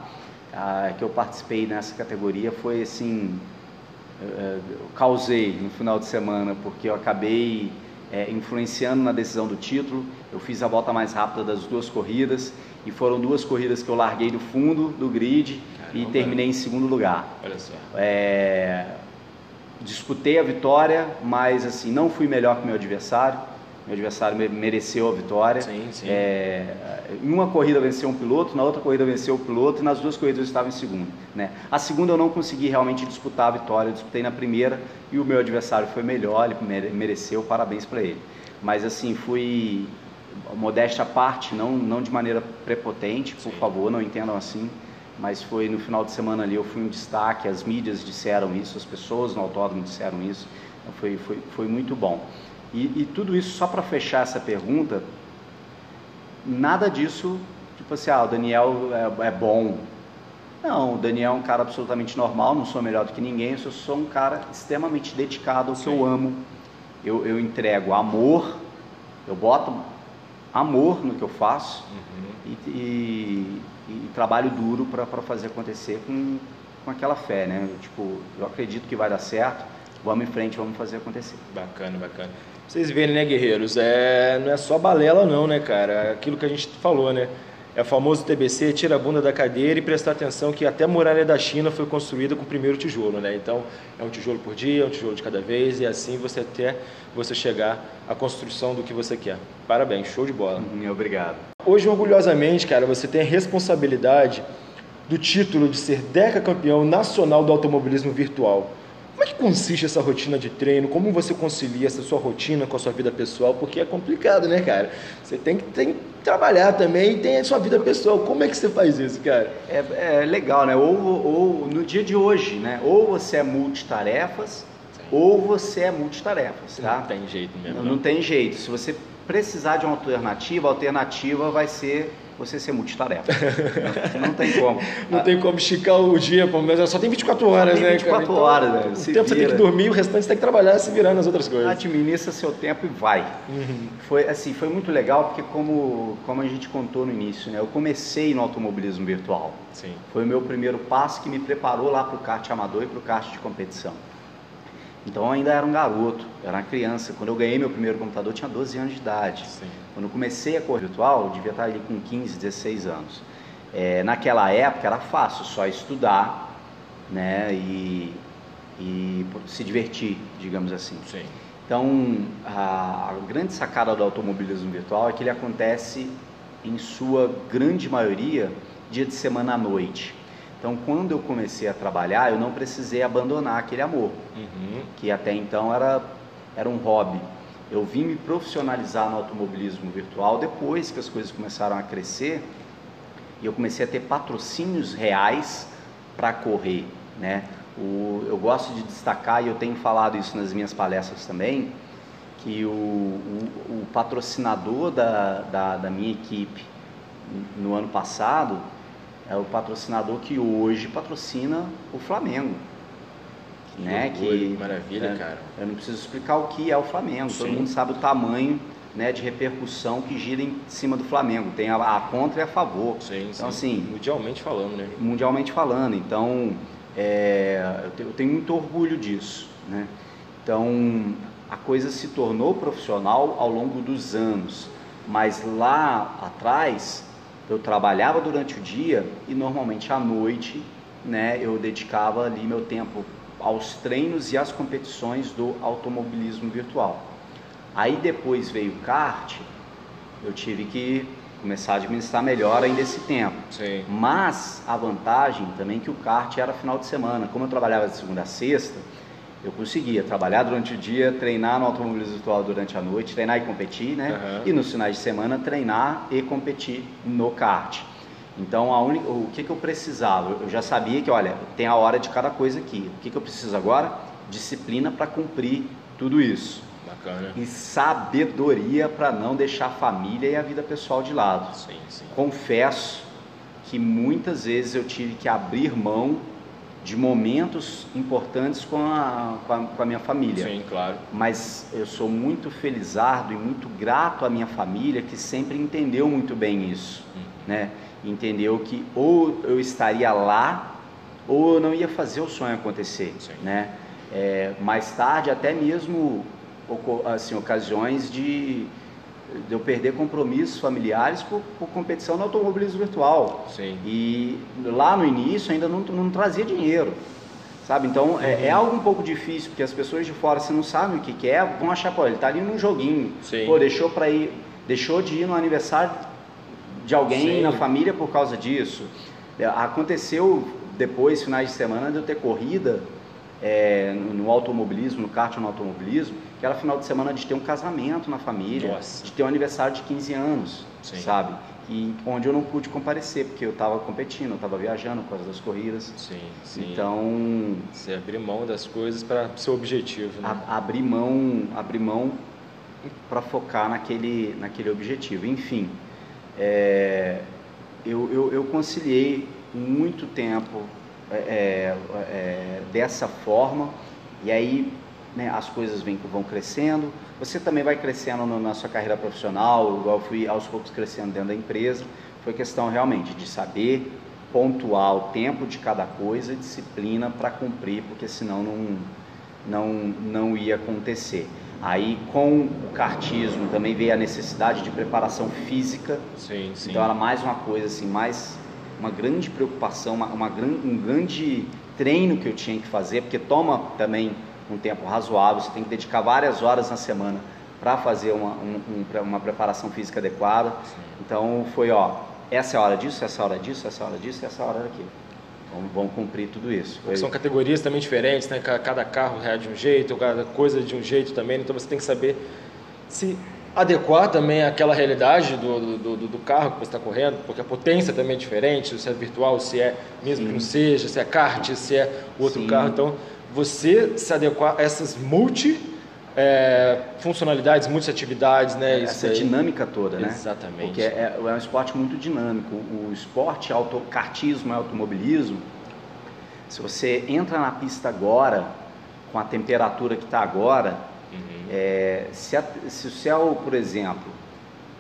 a, que eu participei nessa categoria foi assim causei no final de semana, porque eu acabei é, influenciando na decisão do título. Eu fiz a volta mais rápida das duas corridas e foram duas corridas que eu larguei do fundo do grid Caramba. e terminei em segundo lugar. Olha só. É, disputei a vitória, mas assim não fui melhor que meu adversário. Meu adversário mereceu a vitória. Sim, sim. É, em uma corrida venceu um piloto, na outra corrida venceu o piloto e nas duas corridas eu estava em segundo. Né? A segunda eu não consegui realmente disputar a vitória, eu disputei na primeira e o meu adversário foi melhor, ele mereceu, parabéns para ele. Mas assim, fui modéstia à parte, não, não de maneira prepotente, por sim. favor, não entendam assim. Mas foi no final de semana ali, eu fui um destaque, as mídias disseram isso, as pessoas no autódromo disseram isso, então foi, foi, foi muito bom. E, e tudo isso, só para fechar essa pergunta, nada disso, tipo assim, ah, o Daniel é, é, bom. Não, o Daniel é um cara absolutamente normal, não sou melhor do que ninguém, eu sou um cara extremamente dedicado ao que eu amo. Eu, eu entrego amor, eu boto amor no que eu faço uhum. e, e, e, trabalho duro para fazer acontecer com, com aquela fé, né? Tipo, eu acredito que vai dar certo, vamos em frente, vamos fazer acontecer. Bacana, bacana. Vocês verem, né, guerreiros? É, não é só balela não, né, cara? Aquilo que a gente falou, né? É o famoso TBC, tira a bunda da cadeira e prestar atenção que até a muralha da China foi construída com o primeiro tijolo, né? Então, é um tijolo por dia, é um tijolo de cada vez e assim você até você chegar à construção do que você quer. Parabéns, show de bola. Uhum, obrigado. Hoje, orgulhosamente, cara, você tem a responsabilidade do título de ser decacampeão nacional do automobilismo virtual. Como é que consiste essa rotina de treino? Como você concilia essa sua rotina com a sua vida pessoal? Porque é complicado, né, cara? Você tem que, tem que trabalhar também e tem a sua vida pessoal. Como é que você faz isso, cara? É, é legal, né? Ou, ou no dia de hoje, né? Ou você é multitarefas, Sim. ou você é multitarefas, tá? Não tem jeito mesmo. Não, não, não tem jeito. Se você precisar de uma alternativa, a alternativa vai ser você ser multitarefa. não, <laughs> não tem como. Não tem como esticar o dia, mas só tem 24 horas, tem 24 né? 24 horas, então, né? O tempo vira. você tem que dormir, o restante você tem que trabalhar se virando as outras coisas. Administra seu tempo e vai. Uhum. Foi assim, foi muito legal porque como, como a gente contou no início, né? Eu comecei no automobilismo virtual. Sim. Foi o meu primeiro passo que me preparou lá para o kart amador e para o kart de competição. Então eu ainda era um garoto, era uma criança. Quando eu ganhei meu primeiro computador, eu tinha 12 anos de idade. Sim. Quando eu comecei a correr virtual, eu devia estar ali com 15, 16 anos. É, naquela época era fácil, só estudar né, e, e se divertir, digamos assim. Sim. Então, a, a grande sacada do automobilismo virtual é que ele acontece, em sua grande maioria, dia de semana à noite. Então, quando eu comecei a trabalhar, eu não precisei abandonar aquele amor, uhum. que até então era, era um hobby. Eu vim me profissionalizar no automobilismo virtual depois que as coisas começaram a crescer e eu comecei a ter patrocínios reais para correr, né? O, eu gosto de destacar e eu tenho falado isso nas minhas palestras também que o, o, o patrocinador da, da, da minha equipe no ano passado é o patrocinador que hoje patrocina o Flamengo. Que né? que maravilha, é, cara. Eu não preciso explicar o que é o Flamengo. Sim. Todo mundo sabe o tamanho né, de repercussão que gira em cima do Flamengo. Tem a, a contra e a favor. Sim, então, sim. assim, mundialmente falando, né? Mundialmente falando. Então, é, eu, tenho, eu tenho muito orgulho disso, né? Então, a coisa se tornou profissional ao longo dos anos, mas lá atrás eu trabalhava durante o dia e normalmente à noite, né, eu dedicava ali meu tempo aos treinos e às competições do automobilismo virtual. Aí depois veio o kart, eu tive que começar a administrar melhor ainda esse tempo. Sim. Mas a vantagem também é que o kart era final de semana. Como eu trabalhava de segunda a sexta, eu conseguia trabalhar durante o dia, treinar no automobilismo virtual durante a noite, treinar e competir, né? Uhum. E nos finais de semana treinar e competir no kart. Então, a única, o que, que eu precisava? Eu já sabia que, olha, tem a hora de cada coisa aqui. O que, que eu preciso agora? Disciplina para cumprir tudo isso. Bacana. E sabedoria para não deixar a família e a vida pessoal de lado. Sim, sim. Confesso que muitas vezes eu tive que abrir mão de momentos importantes com a, com a, com a, minha família. Sim, claro. Mas eu sou muito felizardo e muito grato à minha família que sempre entendeu muito bem isso, hum. né? Entendeu que ou eu estaria lá ou eu não ia fazer o sonho acontecer, Sim. né? É, mais tarde até mesmo assim ocasiões de de eu perder compromissos familiares por, por, competição no automobilismo virtual. Sim. E lá no início ainda não, não trazia dinheiro. Sabe? Então é, é, algo um pouco difícil, porque as pessoas de fora, se não sabem o que, que é, vão achar, pô, ele está ali num joguinho. Sim. Pô, deixou para ir, deixou de ir no aniversário de alguém Sim. na família por causa disso. É, aconteceu depois, finais de semana, de eu ter corrida é, no automobilismo, no kart no automobilismo, que era final de semana de ter um casamento na família, Nossa. de ter um aniversário de 15 anos, Sim. sabe? E onde eu não pude comparecer, porque eu estava competindo, eu estava viajando por causa das corridas. Sim, sim. Então. Você abrir mão das coisas para seu objetivo, né? A, abrir mão, abrir mão para focar naquele, naquele objetivo. Enfim, é, eu, eu, eu conciliei muito tempo é, é, é dessa forma, e aí né, as coisas vem, vão crescendo, você também vai crescendo no, na sua carreira profissional, igual eu fui aos poucos crescendo dentro da empresa. Foi questão realmente de saber pontuar o tempo de cada coisa, disciplina para cumprir, porque senão não, não, não ia acontecer. Aí com o cartismo também veio a necessidade de preparação física. Sim, sim. Então era mais uma coisa assim, mais uma grande preocupação, uma, uma um grande treino que eu tinha que fazer, porque toma também um tempo razoável, você tem que dedicar várias horas na semana para fazer uma, um, uma preparação física adequada. Sim. Então foi, ó, essa é a hora disso, essa é a hora disso, essa é a hora disso, essa é a hora daquilo. Vamos, vamos cumprir tudo isso. Foi... São categorias também diferentes, né? Cada carro é de um jeito, cada coisa de um jeito também, então você tem que saber se adequar também àquela realidade do, do, do, do carro que você está correndo, porque a potência também é diferente, se é virtual, se é mesmo Sim. que não seja, se é kart, se é outro Sim. carro. Então, você se adequar a essas multi é, funcionalidades, muitas atividades, né? Essa dinâmica toda, né? Exatamente. Porque é, é, um esporte muito dinâmico. O esporte, auto, kartismo e automobilismo, se você entra na pista agora, com a temperatura que está agora, Uhum. É, se, a, se, o céu, por exemplo,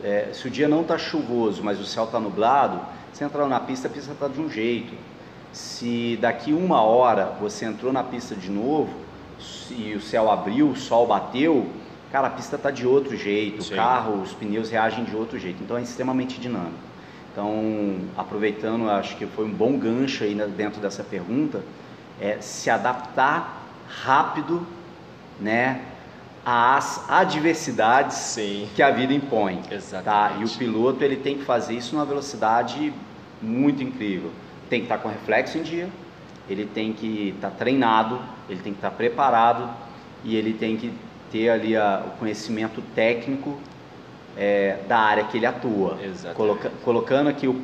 é, se o dia não está chuvoso, mas o céu está nublado, você entra na pista, a pista está de um jeito. Se daqui uma hora você entrou na pista de novo e o céu abriu, o sol bateu, cara, a pista está de outro jeito, Sim. o carro, os pneus reagem de outro jeito. Então é extremamente dinâmico. Então, aproveitando, acho que foi um bom gancho aí dentro dessa pergunta, é se adaptar rápido, né, às adversidades Sim. que a vida impõe. Exatamente. Tá? E o piloto ele tem que fazer isso numa velocidade muito incrível. Tem que estar com reflexo em dia, ele tem que estar treinado, ele tem que estar preparado e ele tem que ter ali a, o conhecimento técnico é, da área que ele atua. Coloca, colocando aqui o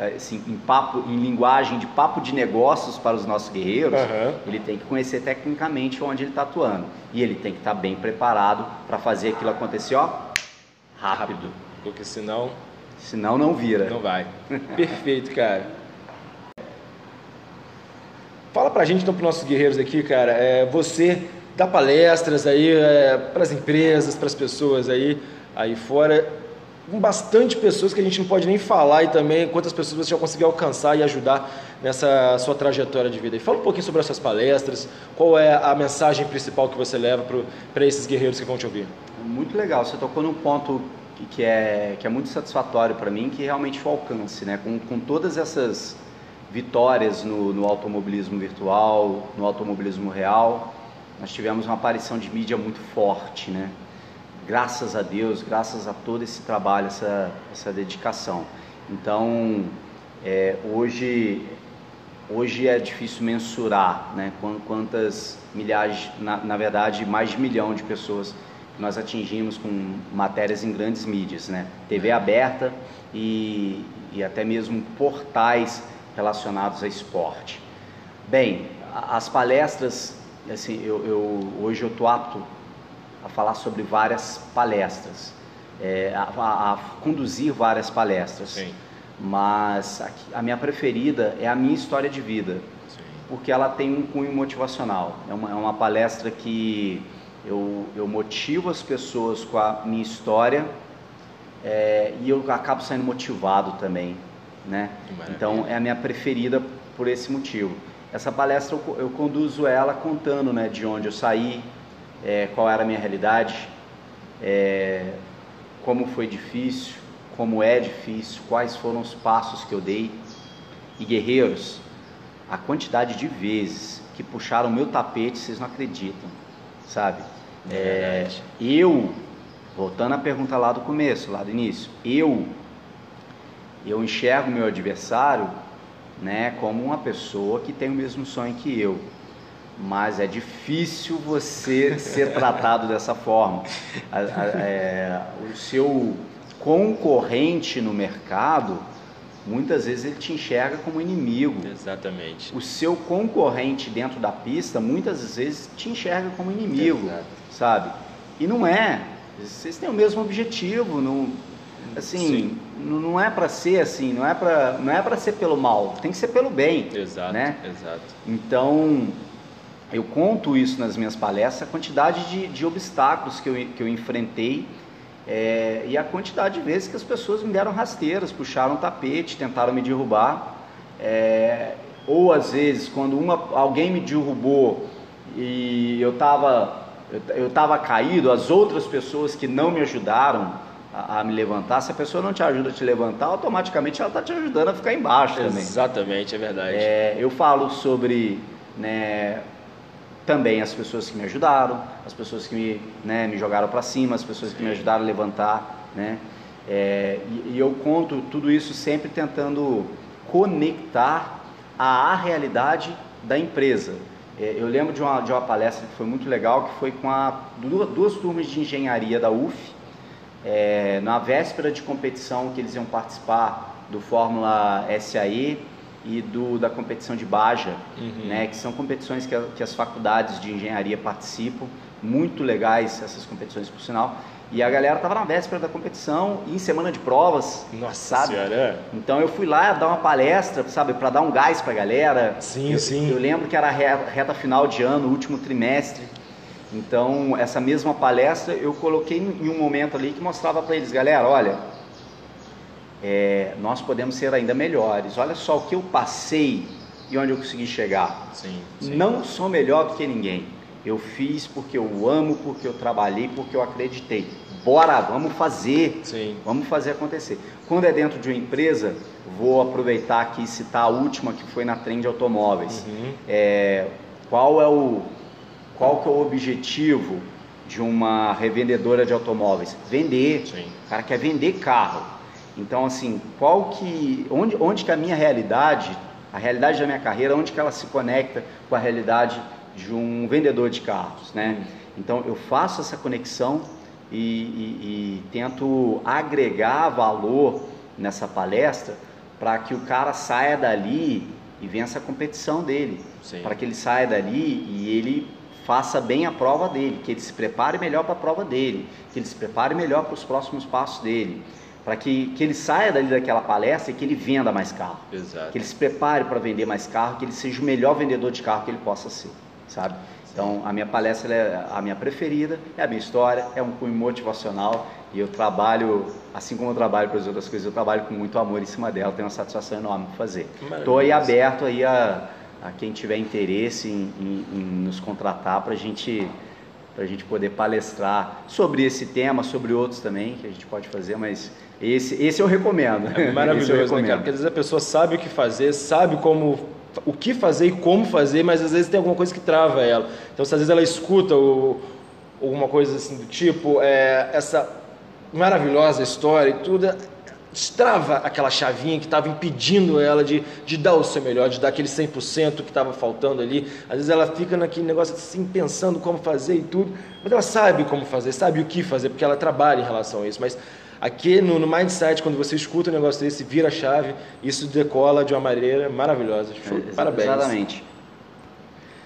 é, assim, em, papo, em linguagem de papo de negócios para os nossos guerreiros, uhum. ele tem que conhecer tecnicamente onde ele está atuando. E ele tem que estar tá bem preparado para fazer aquilo acontecer, ó, rápido. Porque senão. Senão não vira. Não vai. Perfeito, cara. Fala pra gente então, para nossos guerreiros aqui, cara. É, você dá palestras aí é, para as empresas, para as pessoas aí, aí fora com bastante pessoas que a gente não pode nem falar e também quantas pessoas você já conseguiu alcançar e ajudar nessa sua trajetória de vida. E fala um pouquinho sobre essas palestras, qual é a mensagem principal que você leva para esses guerreiros que vão te ouvir. Muito legal, você tocou num ponto que é, que é muito satisfatório para mim, que realmente o alcance, né? Com, com todas essas vitórias no, no automobilismo virtual, no automobilismo real, nós tivemos uma aparição de mídia muito forte, né? graças a Deus, graças a todo esse trabalho, essa, essa dedicação. Então, é, hoje, hoje é difícil mensurar né, quantas milhares, na, na verdade, mais de um milhão de pessoas que nós atingimos com matérias em grandes mídias, né? TV aberta e, e até mesmo portais relacionados a esporte. Bem, as palestras, assim, eu, eu hoje eu estou apto a falar sobre várias palestras, é, a, a, a, conduzir várias palestras. Sim. Mas a, a, minha preferida é a minha história de vida, Sim. porque ela tem um cunho motivacional. É uma, é uma palestra que eu, eu motivo as pessoas com a minha história é, e eu acabo saindo motivado também. Né? Então é a minha preferida por esse motivo. Essa palestra eu, eu conduzo ela contando né, de onde eu saí, é, qual era a minha realidade, é, como foi difícil, como é difícil, quais foram os passos que eu dei. E guerreiros, a quantidade de vezes que puxaram meu tapete, vocês não acreditam, sabe? É, eu, voltando à pergunta lá do começo, lá do início, eu, eu enxergo meu adversário, né, como uma pessoa que tem o mesmo sonho que eu mas é difícil você ser <laughs> tratado dessa forma. A, a, é, o seu concorrente no mercado, muitas vezes ele te enxerga como inimigo. Exatamente. O seu concorrente dentro da pista, muitas vezes te enxerga como inimigo, Exato. sabe? E não é. Vocês têm o mesmo objetivo, não, assim, não é para ser assim, não é para não é para ser pelo mal, tem que ser pelo bem, exato, né? Exato. Então, eu conto isso nas minhas palestras, a quantidade de, de obstáculos que eu, que eu enfrentei é, e a quantidade de vezes que as pessoas me deram rasteiras, puxaram tapete, tentaram me derrubar. É, ou às vezes, quando uma, alguém me derrubou e eu estava eu, eu caído, as outras pessoas que não me ajudaram a, a, me levantar, se a pessoa não te ajuda a te levantar, automaticamente ela está te ajudando a ficar embaixo também. Exatamente, é verdade. É, eu falo sobre né, também as pessoas que me ajudaram, as pessoas que me, né, me jogaram para cima, as pessoas que me ajudaram a levantar, né? É, e, e, eu conto tudo isso sempre tentando conectar a realidade da empresa. É, eu lembro de uma, de uma palestra que foi muito legal, que foi com a, duas, duas turmas de engenharia da UF, é, na véspera de competição que eles iam participar do Fórmula SAE e do, da competição de Baja, uhum. né, que são competições que, a, que as faculdades de engenharia participam, muito legais essas competições por sinal. E a galera tava na véspera da competição e em semana de provas. Nossa sabe? senhora. É. Então eu fui lá dar uma palestra, sabe, para dar um gás pra galera. Sim, eu, sim. Eu lembro que era a reta final de ano, último trimestre. Então, essa mesma palestra eu coloquei em um momento ali que mostrava para eles, galera, olha, é, nós podemos ser ainda melhores. Olha só o que eu passei e onde eu consegui chegar. Sim, sim. Não sou melhor do que ninguém. Eu fiz porque eu amo, porque eu trabalhei, porque eu acreditei. Bora, vamos fazer. Sim. Vamos fazer acontecer. Quando é dentro de uma empresa, vou aproveitar aqui e citar a última que foi na Trend Automóveis. Uhum. É, qual é o qual que é o objetivo de uma revendedora de automóveis? Vender. Sim. O cara quer vender carro. Então, assim, qual que, onde, onde que a minha realidade, a realidade da minha carreira, onde que ela se conecta com a realidade de um vendedor de carros, né? Então, eu faço essa conexão e, e, e tento agregar valor nessa palestra para que o cara saia dali e vença a competição dele, para que ele saia dali e ele faça bem a prova dele, que ele se prepare melhor para a prova dele, que ele se prepare melhor para os próximos passos dele para que, que ele saia dali daquela palestra e que ele venda mais carro. Exato. Que ele se prepare para vender mais carro, que ele seja o melhor vendedor de carro que ele possa ser, sabe? Então, a minha palestra é a minha preferida, é a minha história, é um cunho motivacional e eu trabalho, assim como eu trabalho para as outras coisas, eu trabalho com muito amor em cima dela, tenho uma satisfação enorme de fazer. Estou aí aberto aí a, a quem tiver interesse em, em, em nos contratar para a gente para a gente poder palestrar sobre esse tema, sobre outros também que a gente pode fazer, mas esse, esse eu recomendo. É <laughs> maravilhoso, eu recomendo. né, cara? Porque às vezes a pessoa sabe o que fazer, sabe como o que fazer e como fazer, mas às vezes tem alguma coisa que trava ela. Então, se às vezes ela escuta o, alguma coisa assim do tipo, é, essa maravilhosa história e tudo, destrava aquela chavinha que estava impedindo ela de, de dar o seu melhor, de dar aquele 100% que estava faltando ali. Às vezes ela fica naquele negócio assim, pensando como fazer e tudo, mas ela sabe como fazer, sabe o que fazer, porque ela trabalha em relação a isso. Mas aqui no, no Mindset, quando você escuta um negócio desse, vira a chave, isso decola de uma maneira maravilhosa. É, Parabéns. Exatamente.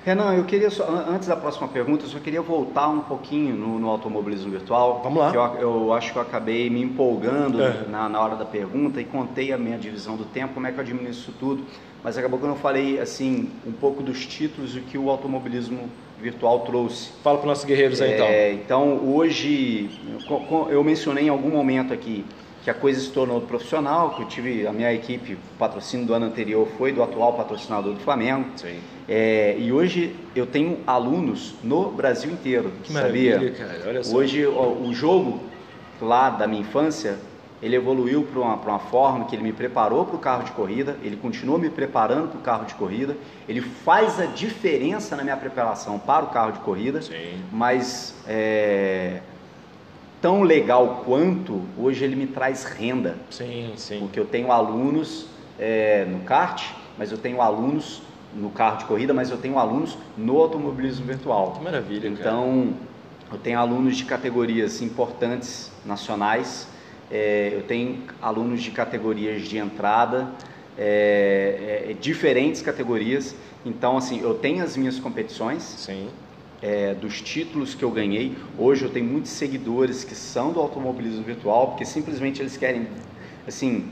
Renan, eu queria só, antes da próxima pergunta, eu só queria voltar um pouquinho no, no automobilismo virtual. Vamos lá. Eu, eu, acho que eu acabei me empolgando é. na, na hora da pergunta e contei a minha divisão do tempo, como é que eu administro isso tudo. Mas acabou que eu não falei assim um pouco dos títulos e o que o automobilismo virtual trouxe. Fala para os nossos guerreiros aí então. É, então hoje eu mencionei em algum momento aqui que a coisa se tornou profissional, que eu tive a minha equipe, o patrocínio do ano anterior foi do atual patrocinador do Flamengo. Sim. É, e hoje eu tenho alunos no Brasil inteiro, que sabia? Cara, olha só. Hoje o, o, jogo lá da minha infância, ele evoluiu para uma, uma forma que ele me preparou para o carro de corrida, ele continua me preparando para o carro de corrida, ele faz a diferença na minha preparação para o carro de corrida, Sim. mas é, tão legal quanto, hoje ele me traz renda. Sim, sim. Porque eu tenho alunos é, no kart, mas eu tenho alunos no carro de corrida, mas eu tenho alunos no automobilismo virtual. Que maravilha, Então, cara. eu tenho alunos de categorias importantes nacionais, é, eu tenho alunos de categorias de entrada, é, é, diferentes categorias. Então, assim, eu tenho as minhas competições. Sim é, dos títulos que eu ganhei. Hoje eu tenho muitos seguidores que são do automobilismo virtual, porque simplesmente eles querem, assim,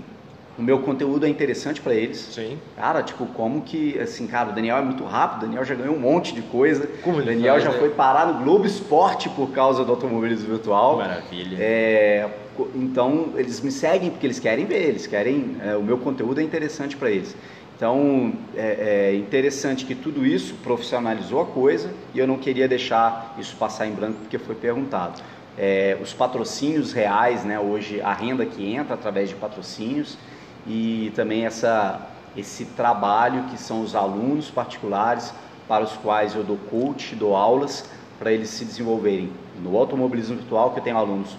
o meu conteúdo é interessante para eles. Sim. Cara, tipo, como que, assim, cara, o Daniel é muito rápido, o Daniel já ganhou um monte de coisa. Como o Daniel faz, já né? foi parar no Globo Esporte por causa do automobilismo virtual. Maravilha. É, então, eles me seguem porque eles querem ver, eles querem. é, o meu conteúdo é interessante para eles. Então, é, é interessante que tudo isso profissionalizou a coisa e eu não queria deixar isso passar em branco porque foi perguntado. É, os patrocínios reais, né, hoje a renda que entra através de patrocínios e também essa, esse trabalho que são os alunos particulares para os quais eu dou coach, dou aulas para eles se desenvolverem no automobilismo virtual, que eu tenho alunos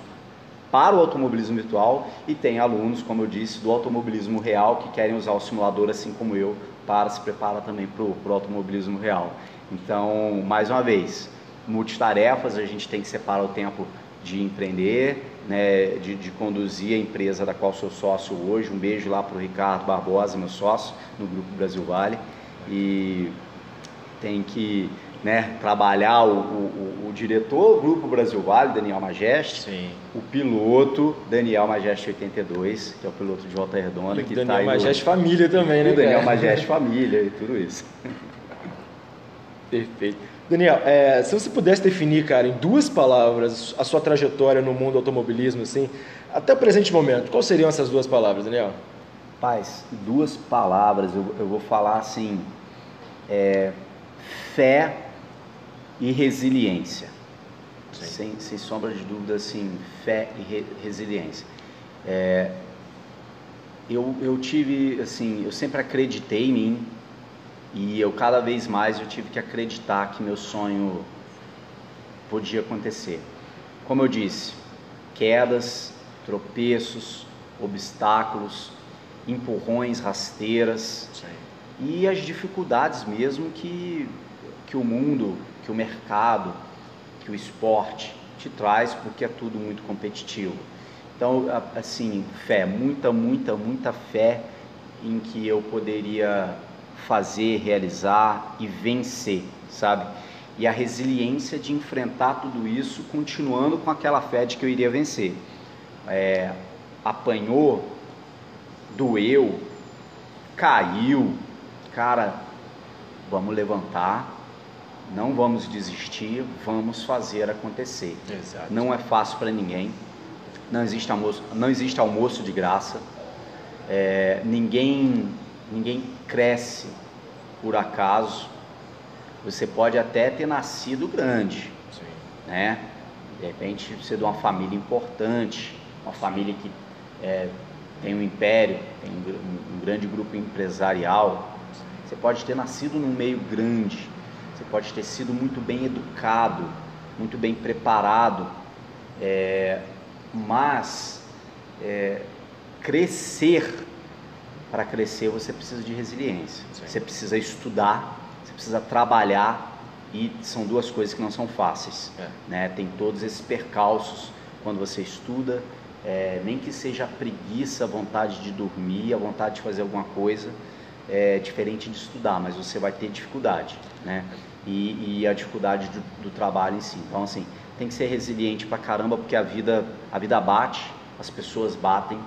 para o automobilismo virtual e tem alunos, como eu disse, do automobilismo real que querem usar o simulador assim como eu para se preparar também para o automobilismo real. Então, mais uma vez, multitarefas, a gente tem que separar o tempo de empreender, né, de, de conduzir a empresa da qual sou sócio hoje. Um beijo lá para o Ricardo Barbosa, meu sócio, no Grupo Brasil Vale. E tem que né, trabalhar o, o, o diretor do Grupo Brasil Vale, Daniel Majeste, Sim. o piloto, Daniel Majeste 82, que é o piloto de Volta Redonda, E que o Daniel tá Majeste família também, né? o Daniel cara? Majeste família e tudo isso. <laughs> Perfeito. Daniel, é, se você pudesse definir, cara, em duas palavras, a sua trajetória no mundo do automobilismo, assim, até o presente momento, quais seriam essas duas palavras, Daniel? Paz, duas palavras, eu, eu vou falar assim, é, fé e resiliência. Sim. Sem, sem sombra de dúvida, assim, fé e re- resiliência. É, eu, eu tive, assim, eu sempre acreditei em mim e eu cada vez mais eu tive que acreditar que meu sonho podia acontecer. Como eu disse, quedas, tropeços, obstáculos, empurrões, rasteiras e as dificuldades mesmo que, que o mundo, que o mercado, que o esporte te traz, porque é tudo muito competitivo. Então, assim, fé, muita, muita, muita fé em que eu poderia fazer, realizar e vencer, sabe? E a resiliência de enfrentar tudo isso, continuando com aquela fé de que eu iria vencer. É, apanhou, doeu, caiu, cara, vamos levantar, não vamos desistir, vamos fazer acontecer. Exato. Não é fácil para ninguém, não existe almoço, não existe almoço de graça, É, ninguém, ninguém cresce por acaso. Você pode até ter nascido grande, Sim. né? De repente ser de uma família importante, uma família que é, tem um império, tem um, um grande grupo empresarial. Você pode ter nascido num meio grande, você pode ter sido muito bem educado, muito bem preparado, é, mas é, crescer, para crescer você precisa de resiliência, Sim. você precisa estudar, você precisa trabalhar e são duas coisas que não são fáceis É. né? Tem todos esses percalços quando você estuda, é, nem que seja a preguiça, a vontade de dormir, a vontade de fazer alguma coisa, é diferente de estudar, mas você vai ter dificuldade, né? E, e a dificuldade do, do trabalho em si. Então, assim, tem que ser resiliente pra caramba, porque a vida, a vida bate, as pessoas batem,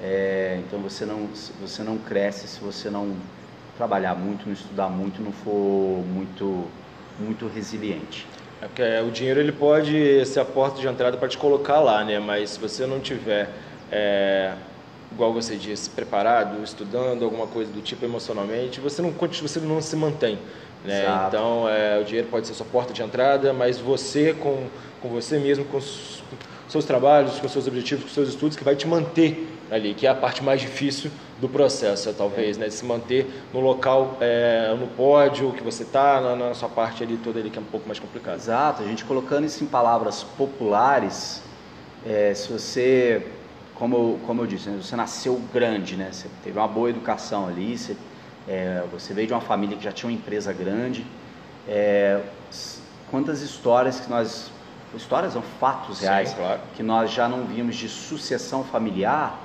é, então você não, você não cresce se você não trabalhar muito, não estudar muito, não for muito, muito resiliente. É porque é, o dinheiro ele pode ser a porta de entrada para te colocar lá, né? Mas se você não tiver, é, igual você disse, preparado, estudando alguma coisa do tipo emocionalmente, você não você não se mantém, né? Exato. Então é, o dinheiro pode ser sua porta de entrada, mas você com com você mesmo, com os seus trabalhos, com seus objetivos, com seus estudos, que vai te manter ali, que é a parte mais difícil do processo, talvez, né? De se manter no local, é, no pódio que você está, na, na sua parte ali toda ali que é um pouco mais complicado. Exato, a gente colocando isso em palavras populares, é, se você, como, eu- como eu disse, né, você nasceu grande, né? Você teve uma boa educação ali, você, é, você veio de uma família que já tinha uma empresa grande. é, quantas histórias que nós. Histórias são fatos Sim, reais claro. que nós já não vimos de sucessão familiar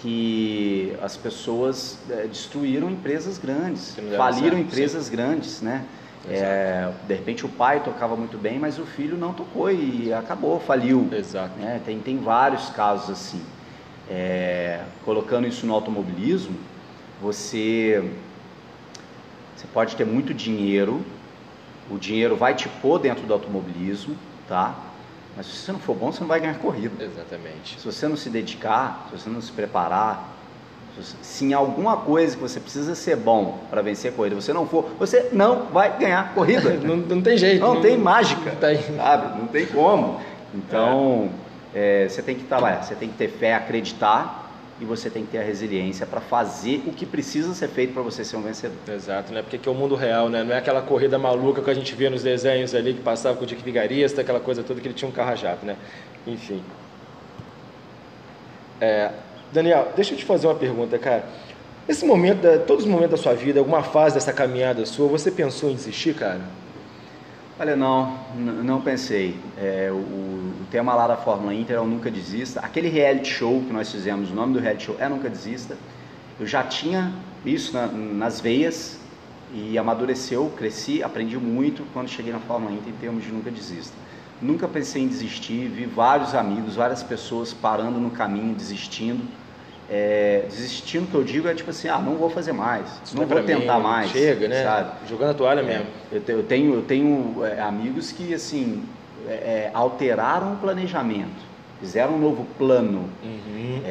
que as pessoas é, destruíram empresas grandes, faliram empresas grandes, né? É, de repente o pai tocava muito bem, mas o filho não tocou e acabou, faliu. Exato. né? Tem, tem vários casos assim. É, colocando isso no automobilismo, você, você pode ter muito dinheiro, o dinheiro vai te pôr dentro do automobilismo, tá? Mas se você não for bom, você não vai ganhar corrida. Exatamente. Se você não se dedicar, se você não se preparar, se em alguma coisa que você precisa ser bom para vencer a corrida, você não for, você não vai ganhar corrida. <laughs> não, não, tem jeito. Não, não tem mágica. <laughs> Não tem. Sabe? Não tem como. Então, é. É, você tem que estar lá, você tem que ter fé, acreditar e você tem que ter a resiliência para fazer o que precisa ser feito para você ser um vencedor. Exato, né? Porque aqui é o mundo real, né? Não é aquela corrida maluca que a gente via nos desenhos ali que passava com o Dick Vigarista, aquela coisa toda que ele tinha um carro jato, né? Enfim. É, Daniel, deixa eu te fazer uma pergunta, cara. Nesse momento, todos os momentos da sua vida, alguma fase dessa caminhada sua, você pensou em desistir, cara? Olha, não, não pensei. É, o, o, tema lá da Fórmula Inter é o Nunca Desista. Aquele reality show que nós fizemos, o nome do reality show é Nunca Desista. Eu já tinha isso na, nas veias e amadureceu, cresci, aprendi muito quando cheguei na Fórmula Inter em termos de Nunca Desista. Nunca pensei em desistir, vi vários amigos, várias pessoas parando no caminho, desistindo é, desistindo que eu digo é tipo assim, ah, não vou fazer mais, Isso não, é vou tentar mim, mais. Chega, né? Sabe? Jogando a toalha mesmo. É, eu, tenho, eu tenho é, amigos que assim é, é, alteraram o planejamento, fizeram um novo plano. Uhum.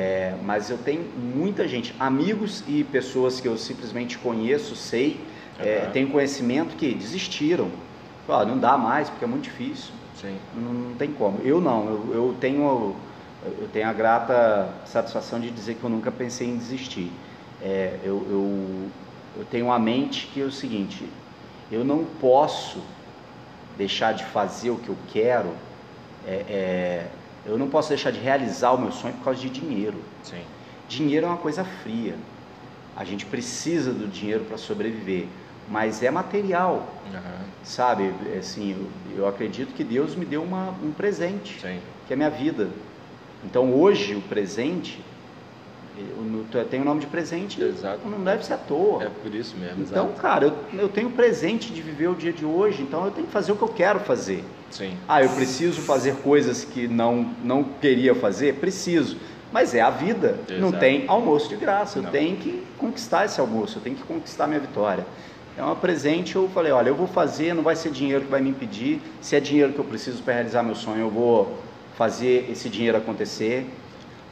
Mas eu tenho muita gente, amigos e pessoas que eu simplesmente conheço, sei, uhum. tenho conhecimento que desistiram. Ah, não dá mais porque é muito difícil. Não, não tem como. Eu não, eu, eu tenho eu tenho a grata satisfação de dizer que eu nunca pensei em desistir. É, eu, eu, eu tenho uma mente que é o seguinte: eu não posso deixar de fazer o que eu quero, é, é, eu não posso deixar de realizar o meu sonho por causa de dinheiro. Sim. Dinheiro é uma coisa fria. A gente precisa do dinheiro para sobreviver, mas é material, uhum. sabe? Assim, eu, eu, acredito que Deus me deu uma, um presente, Sim. que é a minha vida. Então hoje o presente tem o nome de presente, Exato. não deve ser à toa. É por isso mesmo. Então, exato. cara, eu, eu tenho o presente de viver o dia de hoje, então eu tenho que fazer o que eu quero fazer. Sim. Ah, eu preciso fazer coisas que não, não queria fazer? Preciso. Mas é a vida. Exato. Não tem almoço de graça. Eu não. tenho que conquistar esse almoço, eu tenho que conquistar minha vitória. É um presente, eu falei, olha, eu vou fazer, não vai ser dinheiro que vai me impedir. Se é dinheiro que eu preciso para realizar meu sonho, eu vou fazer esse dinheiro acontecer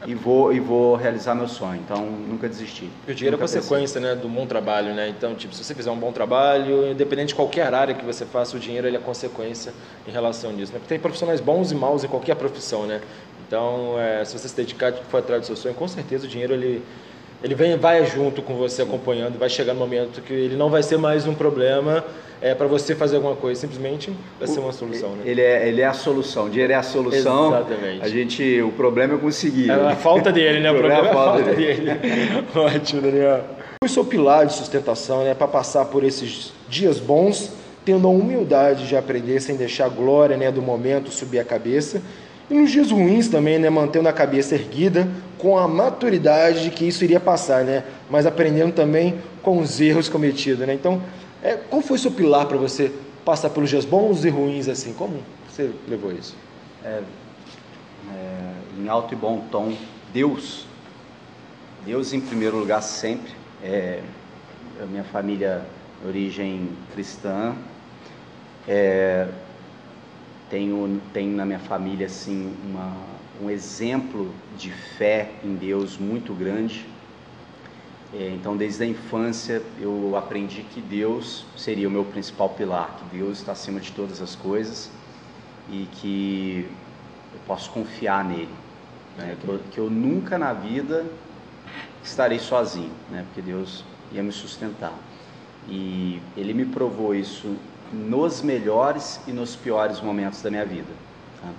e vou e vou realizar meu sonho. Então, nunca desisti. o dinheiro nunca é consequência, né, do bom trabalho, né? Então, tipo, se você fizer um bom trabalho, independente de qualquer área que você faça, o dinheiro ele é consequência em relação nisso, né? Porque tem profissionais bons e maus em qualquer profissão, né? Então, é, se você se dedicar, for atrás do seu sonho, com certeza o dinheiro ele ele vem vai junto com você acompanhando, vai chegar no momento que ele não vai ser mais um problema é, para você fazer alguma coisa, simplesmente vai ser uma solução. Né? Ele, é, ele é a solução, o dinheiro é a solução. Exatamente. A gente, o problema é conseguir. É a falta dele, né? o, <laughs> problema, é a falta, falta dele. dele. <laughs> Ótimo, Daniel. O seu pilar de sustentação, né, para passar por esses dias bons, tendo a humildade de aprender sem deixar a glória né, do momento subir a cabeça. E nos dias ruins também, né, mantendo a cabeça erguida, com a maturidade de que isso iria passar, né? Mas aprendendo também com os erros cometidos, né? Então, é, qual foi o seu pilar para você passar pelos dias bons e ruins assim? Como você levou isso? É, é, em alto e bom tom, Deus. Deus em primeiro lugar sempre. É, a minha família origem cristã. É, tenho, tenho na minha família assim uma, um exemplo de fé em Deus muito grande é, então, desde a infância, eu aprendi que Deus seria o meu principal pilar, que Deus está acima de todas as coisas e que eu posso confiar nele. Né? Que, eu, que, eu, nunca na vida estarei sozinho, né? porque Deus ia me sustentar. E Ele me provou isso nos melhores e nos piores momentos da minha vida. Tá?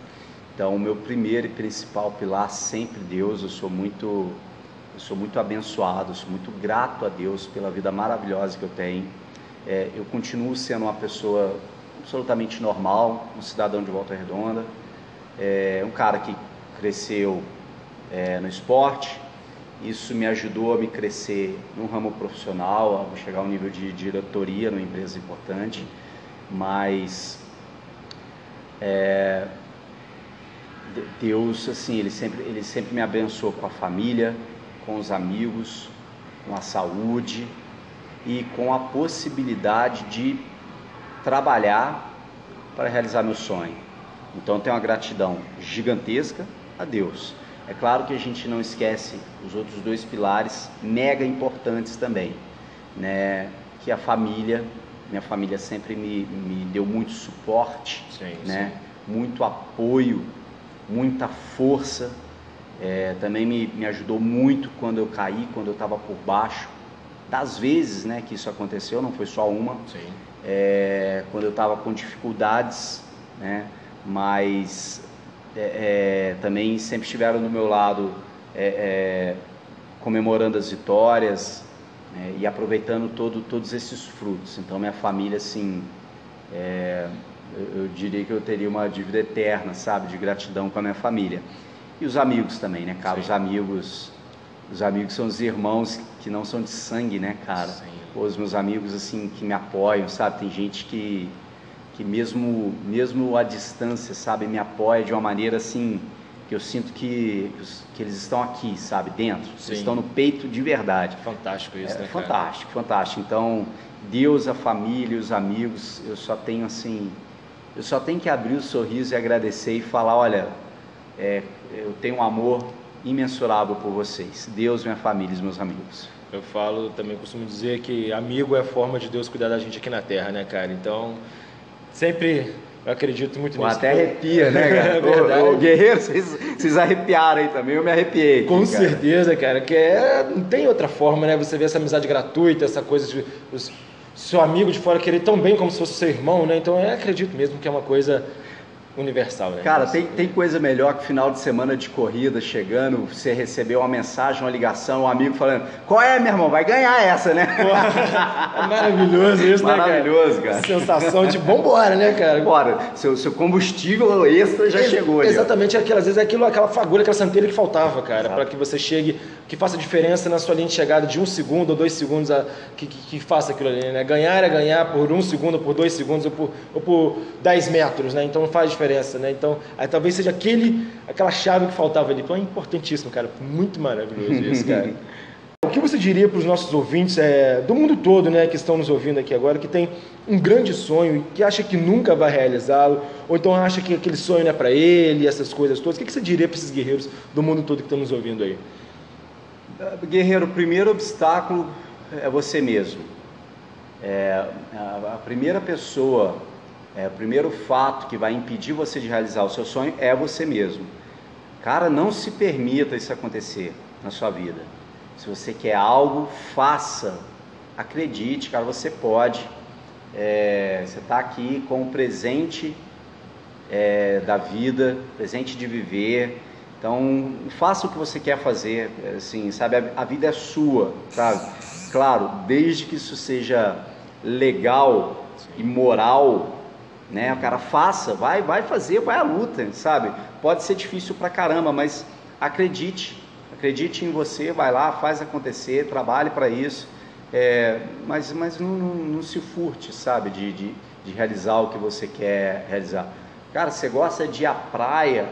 Então, o meu primeiro e principal pilar sempre Deus. Eu sou muito eu sou muito abençoado, sou muito grato a Deus pela vida maravilhosa que eu tenho. É, eu continuo sendo uma pessoa absolutamente normal, um cidadão de Volta Redonda, é, um cara que cresceu é, no esporte. Isso me ajudou a me crescer no ramo profissional, a chegar ao nível de diretoria numa empresa importante. Mas é, Deus, assim, ele sempre, ele sempre me abençoou com a família, com os amigos, com a saúde e com a possibilidade de trabalhar para realizar meu sonho. Então eu tenho uma gratidão gigantesca a Deus. É claro que a gente não esquece os outros dois pilares mega importantes também, né? Que a família, minha família sempre me, me deu muito suporte, sim, né? Sim. Muito apoio, muita força. É, também me, me ajudou muito quando eu caí, quando eu estava por baixo. Das vezes, né, que isso aconteceu, não foi só uma. É, quando eu estava com dificuldades, né? Mas é, é, também sempre estiveram do meu lado é, é comemorando as vitórias né, e aproveitando todo, todos esses frutos. Então minha família, assim, é, eu, eu, diria que eu teria uma dívida eterna, sabe, de gratidão com a minha família. E os amigos também, né, cara? Sim. Os amigos, os amigos são os irmãos que não são de sangue, né, cara? Pô, os meus amigos, assim, que me apoiam, sabe? Tem gente que que mesmo mesmo à distância, sabe, me apoia de uma maneira assim que eu sinto que, que eles estão aqui, sabe, dentro, Sim. estão no peito de verdade. Fantástico isso, é, né? Fantástico, cara? fantástico. Então, Deus, a família, os amigos, eu só tenho assim, eu só tenho que abrir o sorriso e agradecer e falar, olha, é, eu tenho um amor imensurável por vocês. Deus, minha família e meus amigos. Eu falo, também costumo dizer que amigo é a forma de Deus cuidar da gente aqui na Terra, né, cara? Então, Sempre eu acredito muito Pô, nisso. Até arrepia, né, <laughs> cara? é verdade. O, o guerreiro, vocês, vocês arrepiaram aí também, eu me arrepiei. Com cara. certeza, cara, que é, não tem outra forma, né? Você vê essa amizade gratuita, essa coisa de os, seu amigo de fora querer tão bem como se fosse seu irmão, né? Então eu acredito mesmo que é uma coisa universal, né? Cara, tem, tem coisa melhor que final de semana de corrida chegando, você recebeu uma mensagem, uma ligação, um amigo falando: Qual é, meu irmão? Vai ganhar essa, né? <laughs> é maravilhoso isso, né? Maravilhoso, cara? Sensação de vambora, né, cara? Bora, seu, seu combustível extra já chegou ali. Exatamente, aquilo, às vezes é aquilo, aquela fagulha, aquela santeira que faltava, cara, para que você chegue, que faça diferença na sua linha de chegada de um segundo ou dois segundos, a, que, que, que, faça aquilo ali, né? Ganhar é ganhar por um segundo, por dois segundos ou por, ou por dez metros, né? Então faz diferença né? Então, aí, talvez seja aquele, aquela chave que faltava ali. Então é importantíssimo, cara. Muito maravilhoso isso, cara. <laughs> O que você diria para os nossos ouvintes é, do mundo todo, né, que estão nos ouvindo aqui agora, que tem um grande sonho e que acha que nunca vai realizá-lo, ou então acha que aquele sonho não é para ele, essas coisas todas? O que você diria para esses guerreiros do mundo todo que estão nos ouvindo aí? Guerreiro, o primeiro obstáculo é você mesmo. É, a primeira pessoa é, o primeiro fato que vai impedir você de realizar o seu sonho é você mesmo. Cara, não se permita isso acontecer na sua vida. Se você quer algo, faça. Acredite, cara, você pode. É, você está aqui com o presente é, da vida, presente de viver. Então, faça o que você quer fazer, assim, sabe? A, a vida é sua, sabe? Claro, desde que isso seja legal e moral né? O cara faça, vai, vai fazer, vai à luta, sabe? Pode ser difícil pra caramba, mas acredite, acredite em você, vai lá, faz acontecer, trabalhe para isso, é, mas, mas não, não, não, se furte, sabe? De, de, de, realizar o que você quer realizar. Cara, você gosta de ir à praia,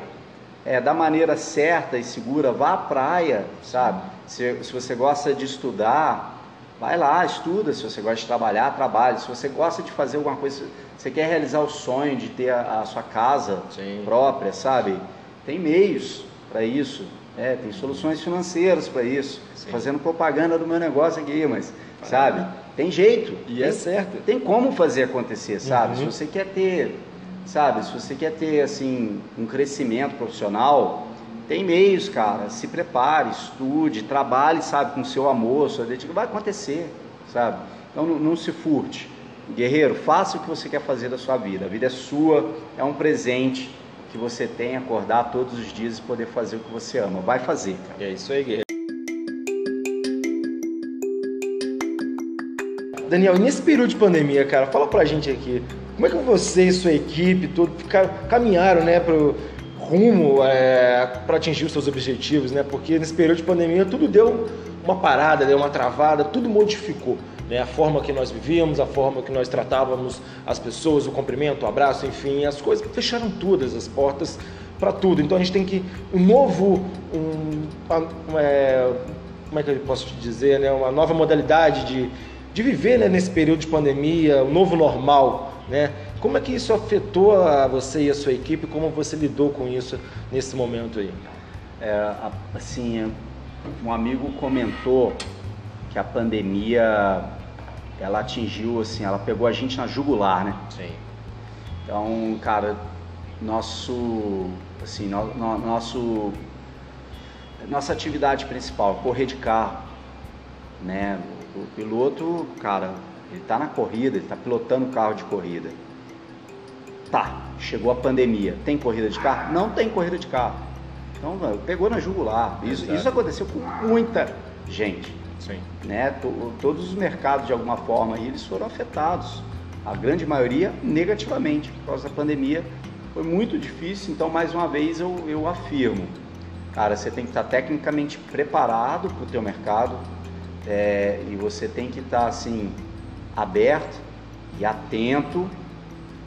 é, da maneira certa e segura, vá à praia, sabe? Se, se você gosta de estudar, Vai lá, estuda. Se você gosta de trabalhar, trabalhe. Se você gosta de fazer alguma coisa, você quer realizar o sonho de ter a, a sua casa Sim. própria, sabe? Tem meios para isso. É, tem soluções financeiras para isso. Sim. Fazendo propaganda do meu negócio aqui, mas, sabe? Tem jeito. E tem, é certo. Tem como fazer acontecer, sabe? Uhum. Se você quer ter, sabe? Se você quer ter, assim, um crescimento profissional, tem meios, cara. Se prepare, estude, trabalhe, sabe, com seu amor, sua dedicação. Vai acontecer, sabe? Então não, não, se furte. Guerreiro, faça o que você quer fazer da sua vida. A vida é sua, é um presente que você tem, acordar todos os dias e poder fazer o que você ama. Vai fazer, cara. É isso aí, guerreiro. Daniel, nesse período de pandemia, cara, fala pra gente aqui, como é que você e sua equipe, tudo, ficaram, caminharam, né, pro, rumo é, para atingir os seus objetivos, né? Porque nesse período de pandemia tudo deu uma parada, deu uma travada, tudo modificou. Né? A forma que nós vivíamos, a forma que nós tratávamos as pessoas, o cumprimento, o abraço, enfim, as coisas fecharam todas, as portas para tudo. Então a gente tem que um novo, um, é, como é que eu posso te dizer, né? Uma nova modalidade de, de viver né? nesse período de pandemia, um novo normal, né? Como é que isso afetou a você e a sua equipe? Como você lidou com isso nesse momento aí? É, assim, um amigo comentou que a pandemia ela atingiu assim, ela pegou a gente na jugular, né? Sim. Então, cara, nosso assim, no, no, nosso nossa atividade principal, correr de carro, né? O piloto, cara, ele tá na corrida, ele tá pilotando carro de corrida. Tá, chegou a pandemia. Tem corrida de carro? Não tem corrida de carro. Então, pegou na jugular. Isso, isso aconteceu com muita gente. Sim. Né? Todos os mercados, de alguma forma, eles foram afetados. A grande maioria negativamente, por causa da pandemia. Foi muito difícil, então, mais uma vez, eu, eu afirmo. Cara, você tem que estar tecnicamente preparado para o teu mercado é, e você tem que estar, assim, aberto e atento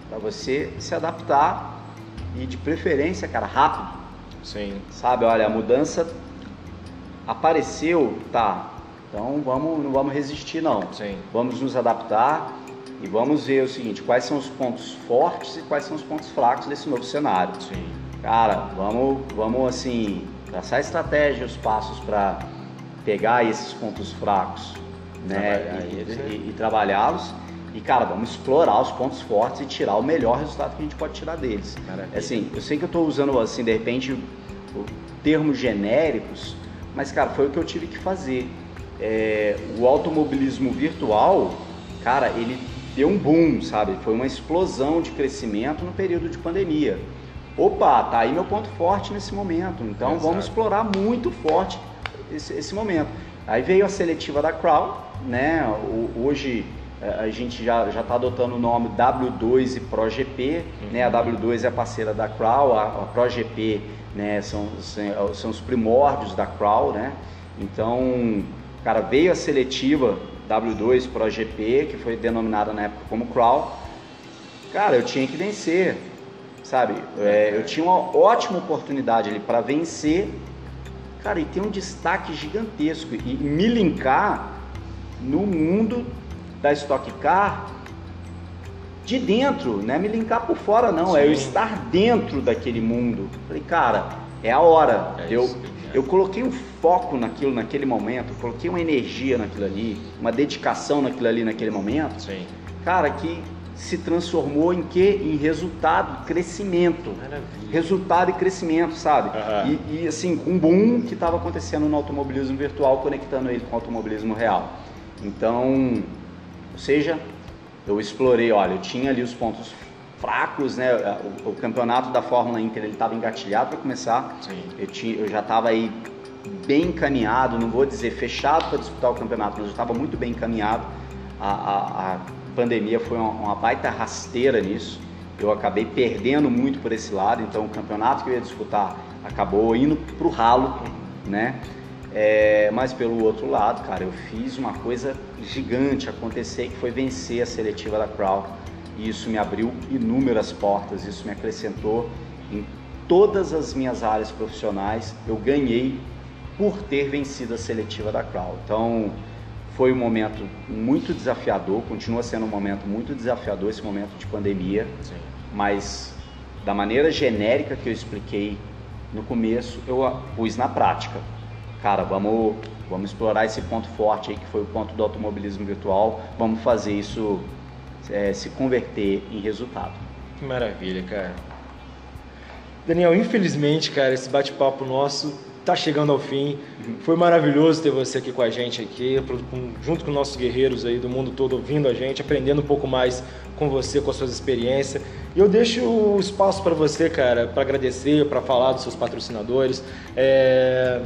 para você se adaptar e de preferência, cara, rápido. Sim. Sabe, olha, a mudança apareceu, tá. Então vamos, não vamos resistir não. Sim. Vamos nos adaptar e vamos ver o seguinte, quais são os pontos fortes e quais são os pontos fracos desse novo cenário. Sim. Cara, vamos, vamos assim, traçar estratégia, os passos para pegar esses pontos fracos, né, e, eles, né? e, e trabalhá-los e, cara, vamos explorar os pontos fortes e tirar o melhor resultado que a gente pode tirar deles. Maravilha. Assim, eu sei que eu estou usando, assim, de repente, termos genéricos, mas, cara, foi o que eu tive que fazer. É, o automobilismo virtual, cara, ele deu um boom, sabe? Foi uma explosão de crescimento no período de pandemia. Opa, tá aí meu ponto forte nesse momento. Então, vamos explorar muito forte esse, esse momento. Aí veio a seletiva da Crow, né? O, hoje a gente já está adotando o nome W2 e ProGP, Uhum. né? A W2 é a parceira da Crow, a, a ProGP né? são, são, são os primórdios da Crow, né? Então, cara, veio a seletiva W2 ProGP, que foi denominada na época como Crow. Cara, eu tinha que vencer, sabe? É, eu tinha uma ótima oportunidade ali para vencer, cara, e ter um destaque gigantesco e, me linkar no mundo da Stock Car de dentro, não é me linkar por fora não, é eu Sim. estar dentro daquele mundo. Falei, cara, é a hora. É eu, é. Eu coloquei um foco naquilo, naquele momento, coloquei uma energia naquilo ali, uma dedicação naquilo ali naquele momento, Sim. cara, que se transformou em quê? Em resultado, crescimento. Maravilha. Resultado e crescimento, sabe? Aham. E, e, assim, um boom que estava acontecendo no automobilismo virtual, conectando ele com o automobilismo real. Então, ou seja, eu explorei, olha, eu tinha ali os pontos fracos, né? O, o campeonato da Fórmula Inter ele estava engatilhado para começar. Sim. Eu, tinha, eu já estava aí bem encaminhado, não vou dizer fechado para disputar o campeonato, mas eu estava muito bem encaminhado. A, a, a pandemia foi uma, uma baita rasteira nisso. Eu acabei perdendo muito por esse lado, então o campeonato que eu ia disputar acabou indo para o ralo, né? É, mas pelo outro lado, cara, eu fiz uma coisa gigante acontecer que foi vencer a seletiva da Crow. E isso me abriu inúmeras portas, isso me acrescentou em todas as minhas áreas profissionais. Eu ganhei por ter vencido a seletiva da Crow. Então, foi um momento muito desafiador, continua sendo um momento muito desafiador esse momento de pandemia, Sim. mas da maneira genérica que eu expliquei no começo, eu a pus na prática. Cara, vamos, vamos explorar esse ponto forte aí que foi o ponto do automobilismo virtual, vamos fazer isso é, se converter em resultado. Que maravilha, cara. Daniel, infelizmente, cara, esse bate-papo nosso tá chegando ao fim. Foi maravilhoso ter você aqui com a gente aqui, junto com nossos guerreiros aí do mundo todo ouvindo a gente, aprendendo um pouco mais com você, com as suas experiências. E eu deixo o espaço para você, cara, para agradecer, para falar dos seus patrocinadores, é,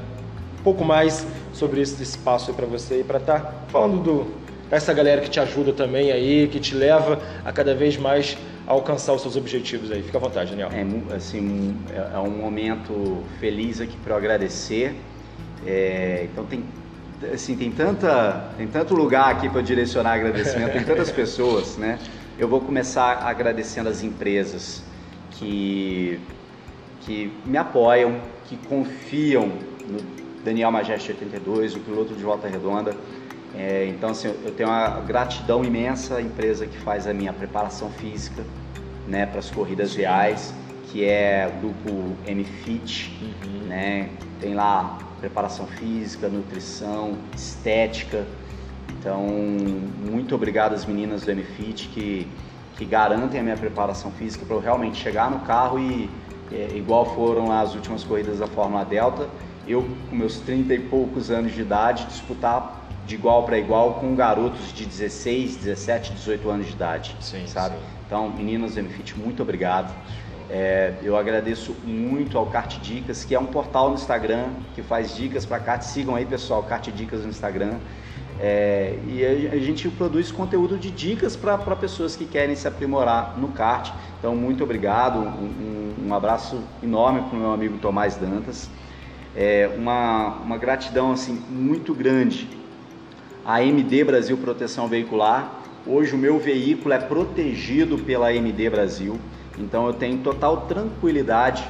um pouco mais sobre esse espaço para você e para estar falando do essa galera que te ajuda também aí, que te leva a cada vez mais alcançar os seus objetivos aí. Fica à vontade, Daniel. É, assim, é é um momento feliz aqui para agradecer. É, então tem, assim, tem, tanta, tem tanto lugar aqui para direcionar agradecimento, tem tantas <laughs> pessoas, né? Eu vou começar agradecendo as empresas que, que me apoiam, que confiam no Daniel Majeste 82, o piloto de volta redonda. É, então, assim, eu tenho uma gratidão imensa à empresa que faz a minha preparação física né, para as corridas reais, que é o grupo MFIT, uhum. né? Tem lá preparação física, nutrição, estética. Então, muito obrigado às meninas do MFIT que, que garantem a minha preparação física para eu realmente chegar no carro e, é, igual foram as últimas corridas da Fórmula Delta, eu, com meus 30 e poucos anos de idade, disputar de igual para igual com garotos de 16, 17, 18 anos de idade, sim, sabe? Sim. Então, meninas do MFIT, muito obrigado. É, eu agradeço muito ao Kart Dicas, que é um portal no Instagram que faz dicas para kart. Sigam aí, pessoal, Kart Dicas no Instagram. É, e a, gente produz conteúdo de dicas para pessoas que querem se aprimorar no kart. Então, muito obrigado. Um, um, um abraço enorme para o meu amigo Tomás Dantas. É, uma, uma gratidão assim muito grande a MD Brasil Proteção Veicular. Hoje o meu veículo é protegido pela MD Brasil, então eu tenho total tranquilidade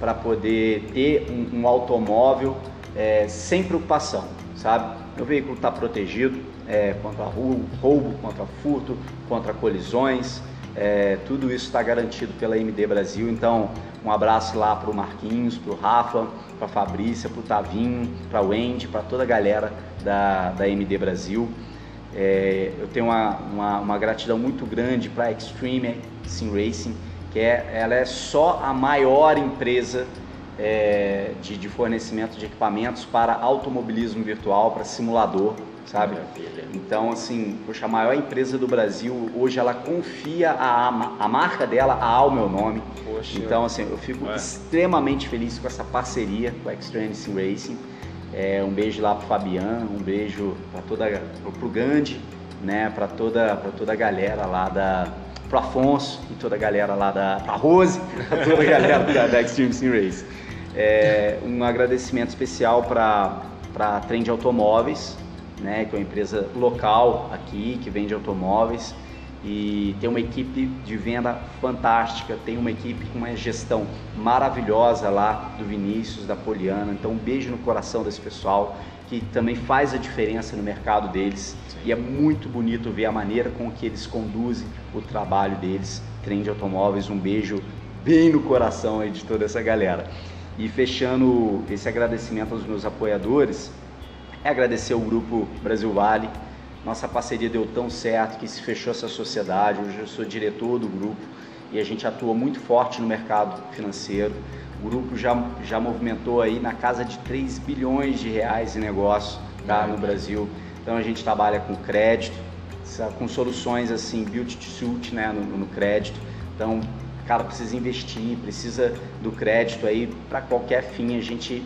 para poder ter um, um automóvel é, sem preocupação, sabe? Meu veículo está protegido é, contra roubo, contra furto, contra colisões, é, tudo isso está garantido pela MD Brasil. Então, um abraço lá para o Marquinhos, para o Rafa, para a Fabrícia, para o Tavinho, para o Wendy, para toda a galera da, da MD Brasil. É, eu tenho uma, uma, uma, gratidão muito grande para a Extreme Sim Racing, que é, ela é só a maior empresa é, de, de fornecimento de equipamentos para automobilismo virtual, para simulador sabe? Maravilha. Então, assim, poxa, a maior empresa do Brasil, hoje ela confia a, a marca dela ao meu nome. Poxa. Então, assim, eu fico Ué. extremamente feliz com essa parceria com a Extreme Sim Racing. É, um beijo lá pro Fabiano, um beijo para toda pro, pro Gandhi, né, para toda para toda a galera lá da pro Afonso e toda a galera lá da pra Rose, <laughs> pra toda a galera da, da Extreme Sim Racing. É, um agradecimento especial para para Trend Automóveis, né, que é uma empresa local aqui que vende automóveis e tem uma equipe de venda fantástica, tem uma equipe com uma gestão maravilhosa lá do Vinícius, da Poliana. Então, um beijo no coração desse pessoal que também faz a diferença no mercado deles Sim. e é muito bonito ver a maneira com que eles conduzem o trabalho deles. Trend Automóveis, um beijo bem no coração aí de toda essa galera. E fechando esse agradecimento aos meus apoiadores, é agradecer o grupo Brasil Vale. Nossa parceria deu tão certo que se fechou essa sociedade. Hoje eu sou diretor do grupo e a gente atua muito forte no mercado financeiro. O grupo já, já movimentou aí na casa de 3 bilhões de reais em negócio tá, no Brasil. Então a gente trabalha com crédito, com soluções assim, build to suit né, no, no crédito. Então, cara, precisa investir, precisa do crédito aí para qualquer fim. A gente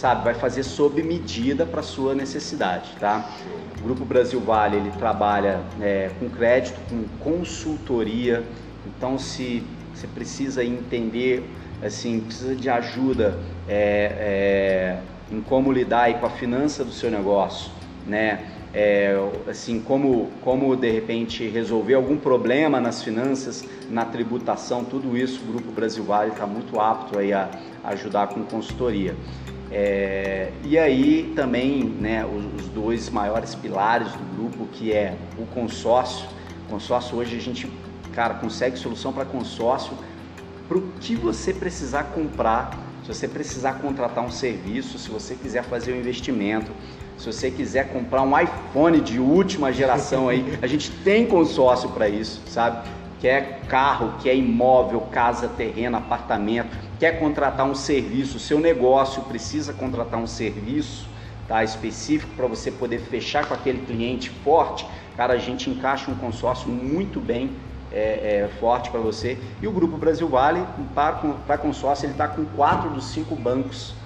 sabe, vai fazer sob medida para sua necessidade, tá? O Grupo Brasil Vale ele trabalha é, com crédito, com consultoria. Então, se você precisa entender, assim, precisa de ajuda é, é, em como lidar com a finança do seu negócio, né? É, assim, como, como de repente resolver algum problema nas finanças, na tributação, tudo isso o Grupo Brasil Vale está muito apto aí a ajudar com consultoria. É, e aí também né, os, os, dois maiores pilares do grupo, que é o consórcio. Consórcio hoje a gente, cara, consegue solução para consórcio para o que você precisar comprar, se você precisar contratar um serviço, se você quiser fazer um investimento, se você quiser comprar um iPhone de última geração aí, a gente tem consórcio para isso, sabe? Quer carro, quer imóvel, casa, terreno, apartamento, quer contratar um serviço, seu negócio precisa contratar um serviço tá, específico para você poder fechar com aquele cliente forte, cara, a gente encaixa um consórcio muito bem é, é, forte para você. E o Grupo Brasil Vale, para consórcio, ele está com quatro dos cinco bancos,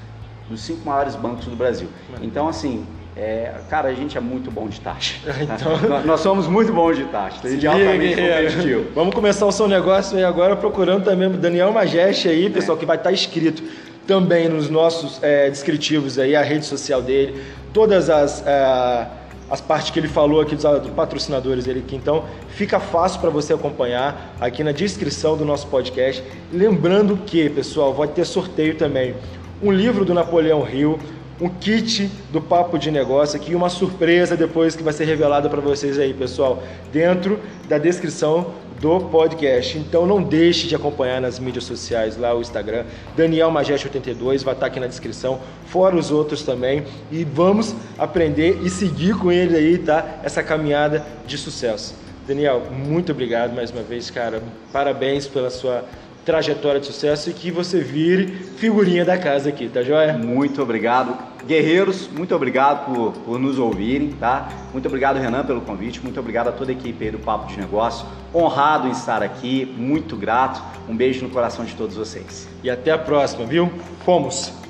dos cinco maiores bancos do Brasil. Então, assim, é, cara, a gente é muito bom de taxa. <laughs> Então... <laughs> Nós somos muito bons de taxa. A gente é altamente competitivo. Vamos começar o seu negócio aí agora procurando também o Daniel Majeste aí, pessoal, que vai estar inscrito também nos nossos é, descritivos aí, a rede social dele, todas as, é, as partes que ele falou aqui dos, dos patrocinadores dele aqui. Então, fica fácil para você acompanhar aqui na descrição do nosso podcast. Lembrando que, pessoal, vai ter sorteio também. Um livro do Napoleão Hill, um kit do Papo de Negócio aqui, uma surpresa depois que vai ser revelada para vocês aí, pessoal, dentro da descrição do podcast. Então não deixe de acompanhar nas mídias sociais, lá o Instagram, Daniel Majeste 82, vai estar aqui na descrição, fora os outros também, e vamos aprender e seguir com ele aí, tá? Essa caminhada de sucesso. Daniel, muito obrigado mais uma vez, cara. Parabéns pela sua trajetória de sucesso e que você vire figurinha da casa aqui, tá joia? Muito obrigado. Guerreiros, muito obrigado por, por nos ouvirem, tá? Muito obrigado, Renan, pelo convite. Muito obrigado a toda a equipe aí do Papo de Negócio. Honrado em estar aqui, muito grato. Um beijo no coração de todos vocês. E até a próxima, viu? Fomos!